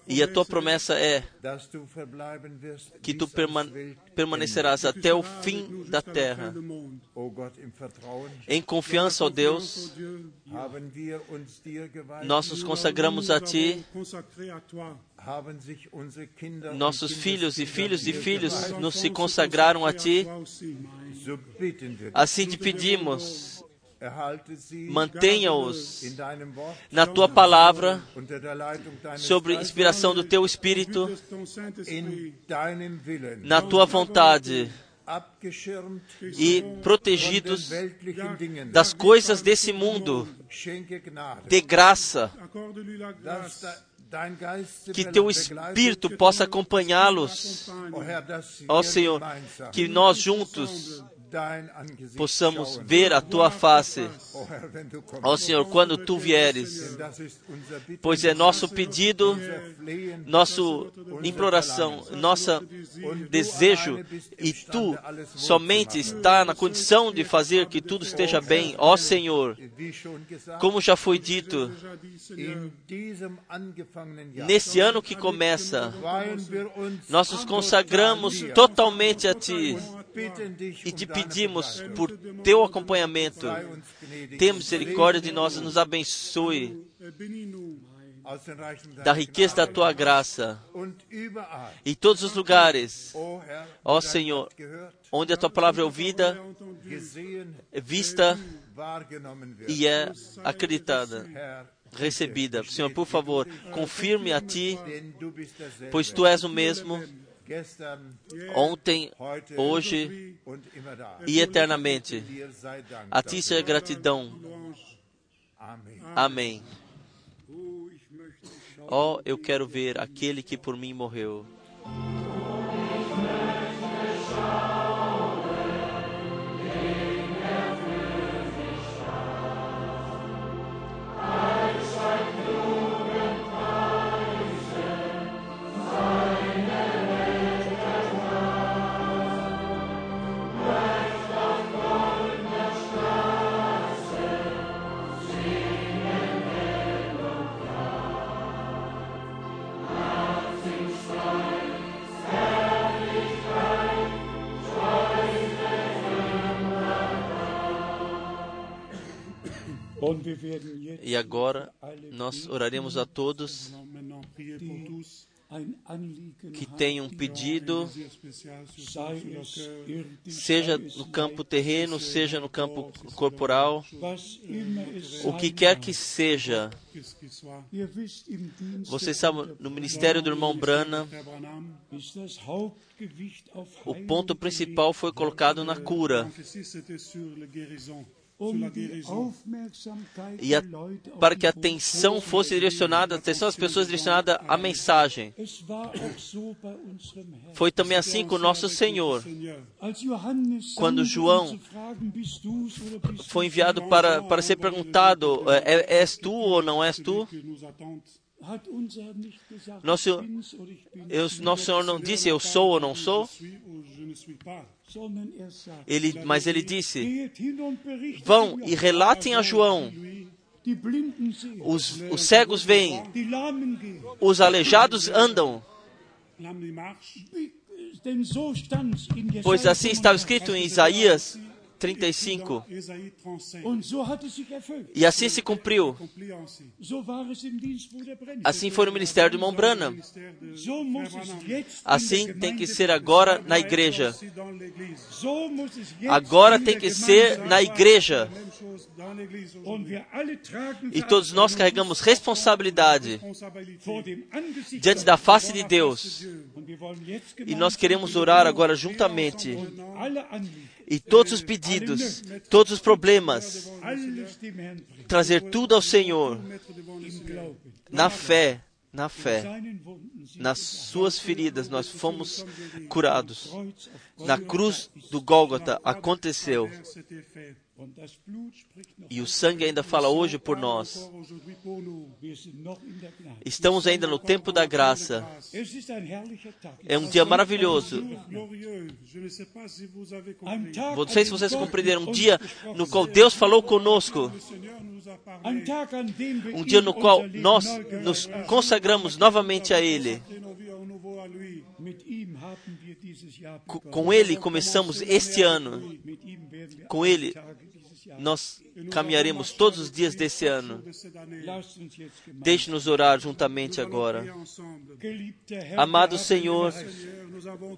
E a tua promessa é que tu permanecerás até o fim da terra. Em confiança, ó Deus, nós nos consagramos a Ti. Nossos filhos e filhos de dir filhos nos se consagraram a Ti. Assim te pedimos, mantenha-os na Tua palavra, sobre inspiração do Teu Espírito, na Tua vontade. e protegidos das coisas desse mundo, de graça, que Teu Espírito possa acompanhá-los. Oh Ó Senhor, que nós juntos possamos ver a Tua face. Oh Ó Senhor, quando Tu vieres, pois é nosso pedido, nossa imploração, nosso desejo, e Tu somente está na condição de fazer que tudo esteja bem. Ó Senhor, como já foi dito, nesse ano que começa, nós nos consagramos totalmente a Ti e te pedimos por teu acompanhamento. Tenha misericórdia de nós e nos abençoe da riqueza da tua graça em todos os lugares, ó dein Senhor, onde a tua palavra é ouvida, vista e é acreditada, recebida. Senhor, por favor, confirme a ti, pois tu és o mesmo ontem, hoje e eternamente. A ti seja gratidão. Amém. oh, eu quero ver aquele que por mim morreu. Agora nós oraremos a todos que tenham um pedido, seja no campo terreno, seja no campo corporal, o que quer que seja. Vocês sabem, no ministério do irmão auf o ponto principal foi colocado na cura. E a, para que a atenção fosse direcionada, a atenção das pessoas direcionada à mensagem. Foi também assim com o nosso Senhor. Quando João Foi enviado para, para ser perguntado: é, és tu ou não és tu? Nosso, eu, nosso Senhor não disse eu sou ou não sou, er ele, mas ele disse: Vão e relatem a João: os, os cegos gehen. os aleijados andam, pois assim estava escrito em Isaías 35. Jesaja 35. Und so hat es sich erfüllt. E assim se cumpriu. Assim foi no ministério do irmão Branham. Assim tem que ser agora na igreja. Agora tem que ser na igreja. E todos nós carregamos responsabilidade diante da face de Deus. E nós queremos orar agora juntamente. E todos os pedidos, todos os problemas, trazer tudo ao Senhor, na fé, na fé. Nas suas feridas nós fomos curados. Na cruz do Gólgota aconteceu. E o sangue ainda fala hoje por nós. Estamos ainda no tempo da graça. É um dia maravilhoso. Não sei se vocês compreenderam. Um dia no qual Deus falou conosco. Um dia no qual nós nos consagramos novamente a Ele. Com Ele começamos este ano. Com Ele. Nós caminharemos todos os dias desse ano. Deixe-nos orar juntamente agora. Herr, Amado Senhor,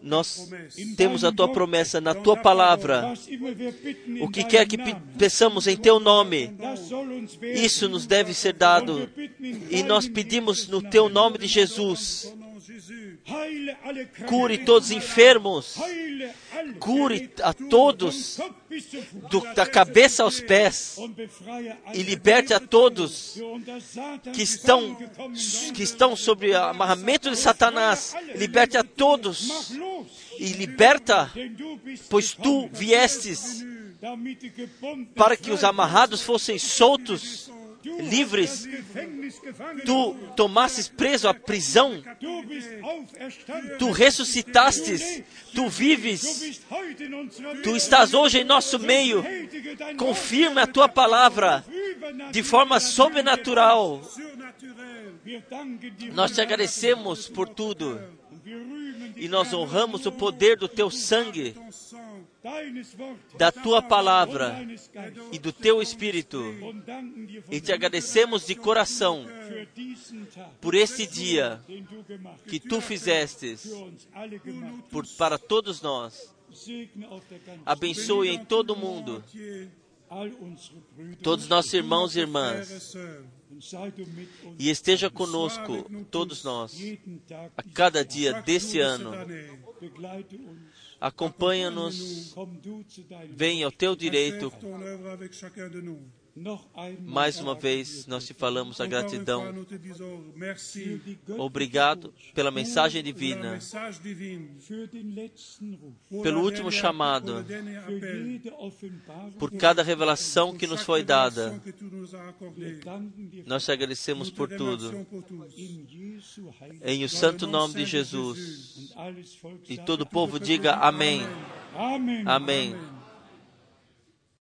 nós promesse. temos a tua promessa na tua palavra. O que quer que peçamos em teu nome, isso nos deve ser dado. E nós pedimos no teu nome de Jesus. Cure todos os enfermos. Cure a todos, do- da cabeça aos pés. E liberte a todos que estão, que estão sob o amarramento de Satanás. Liberte a todos e liberta, pois tu viestes para que os amarrados fossem soltos, livres. Tu tomasses preso a prisão, tu ressuscitastes, tu vives, tu estás hoje em nosso meio. Confirme a tua palavra de forma sobrenatural. Nós te agradecemos por tudo e nós honramos o poder do teu sangue da tua palavra e do teu Espírito. E te agradecemos de coração por este dia que tu fizestes por, para todos nós. Abençoe em todo o mundo todos nossos irmãos e irmãs e esteja conosco, todos nós, a cada dia desse ano. Acompanha-nos, venha ao teu direito. Mais uma vez, nós te falamos a gratidão. für die Obrigado pela mensagem divina, pelo último chamado, por cada revelação que nos foi dada. Nós te agradecemos por tudo. Em o santo nome de Jesus. E todo o povo diga amém. Amen. Amém.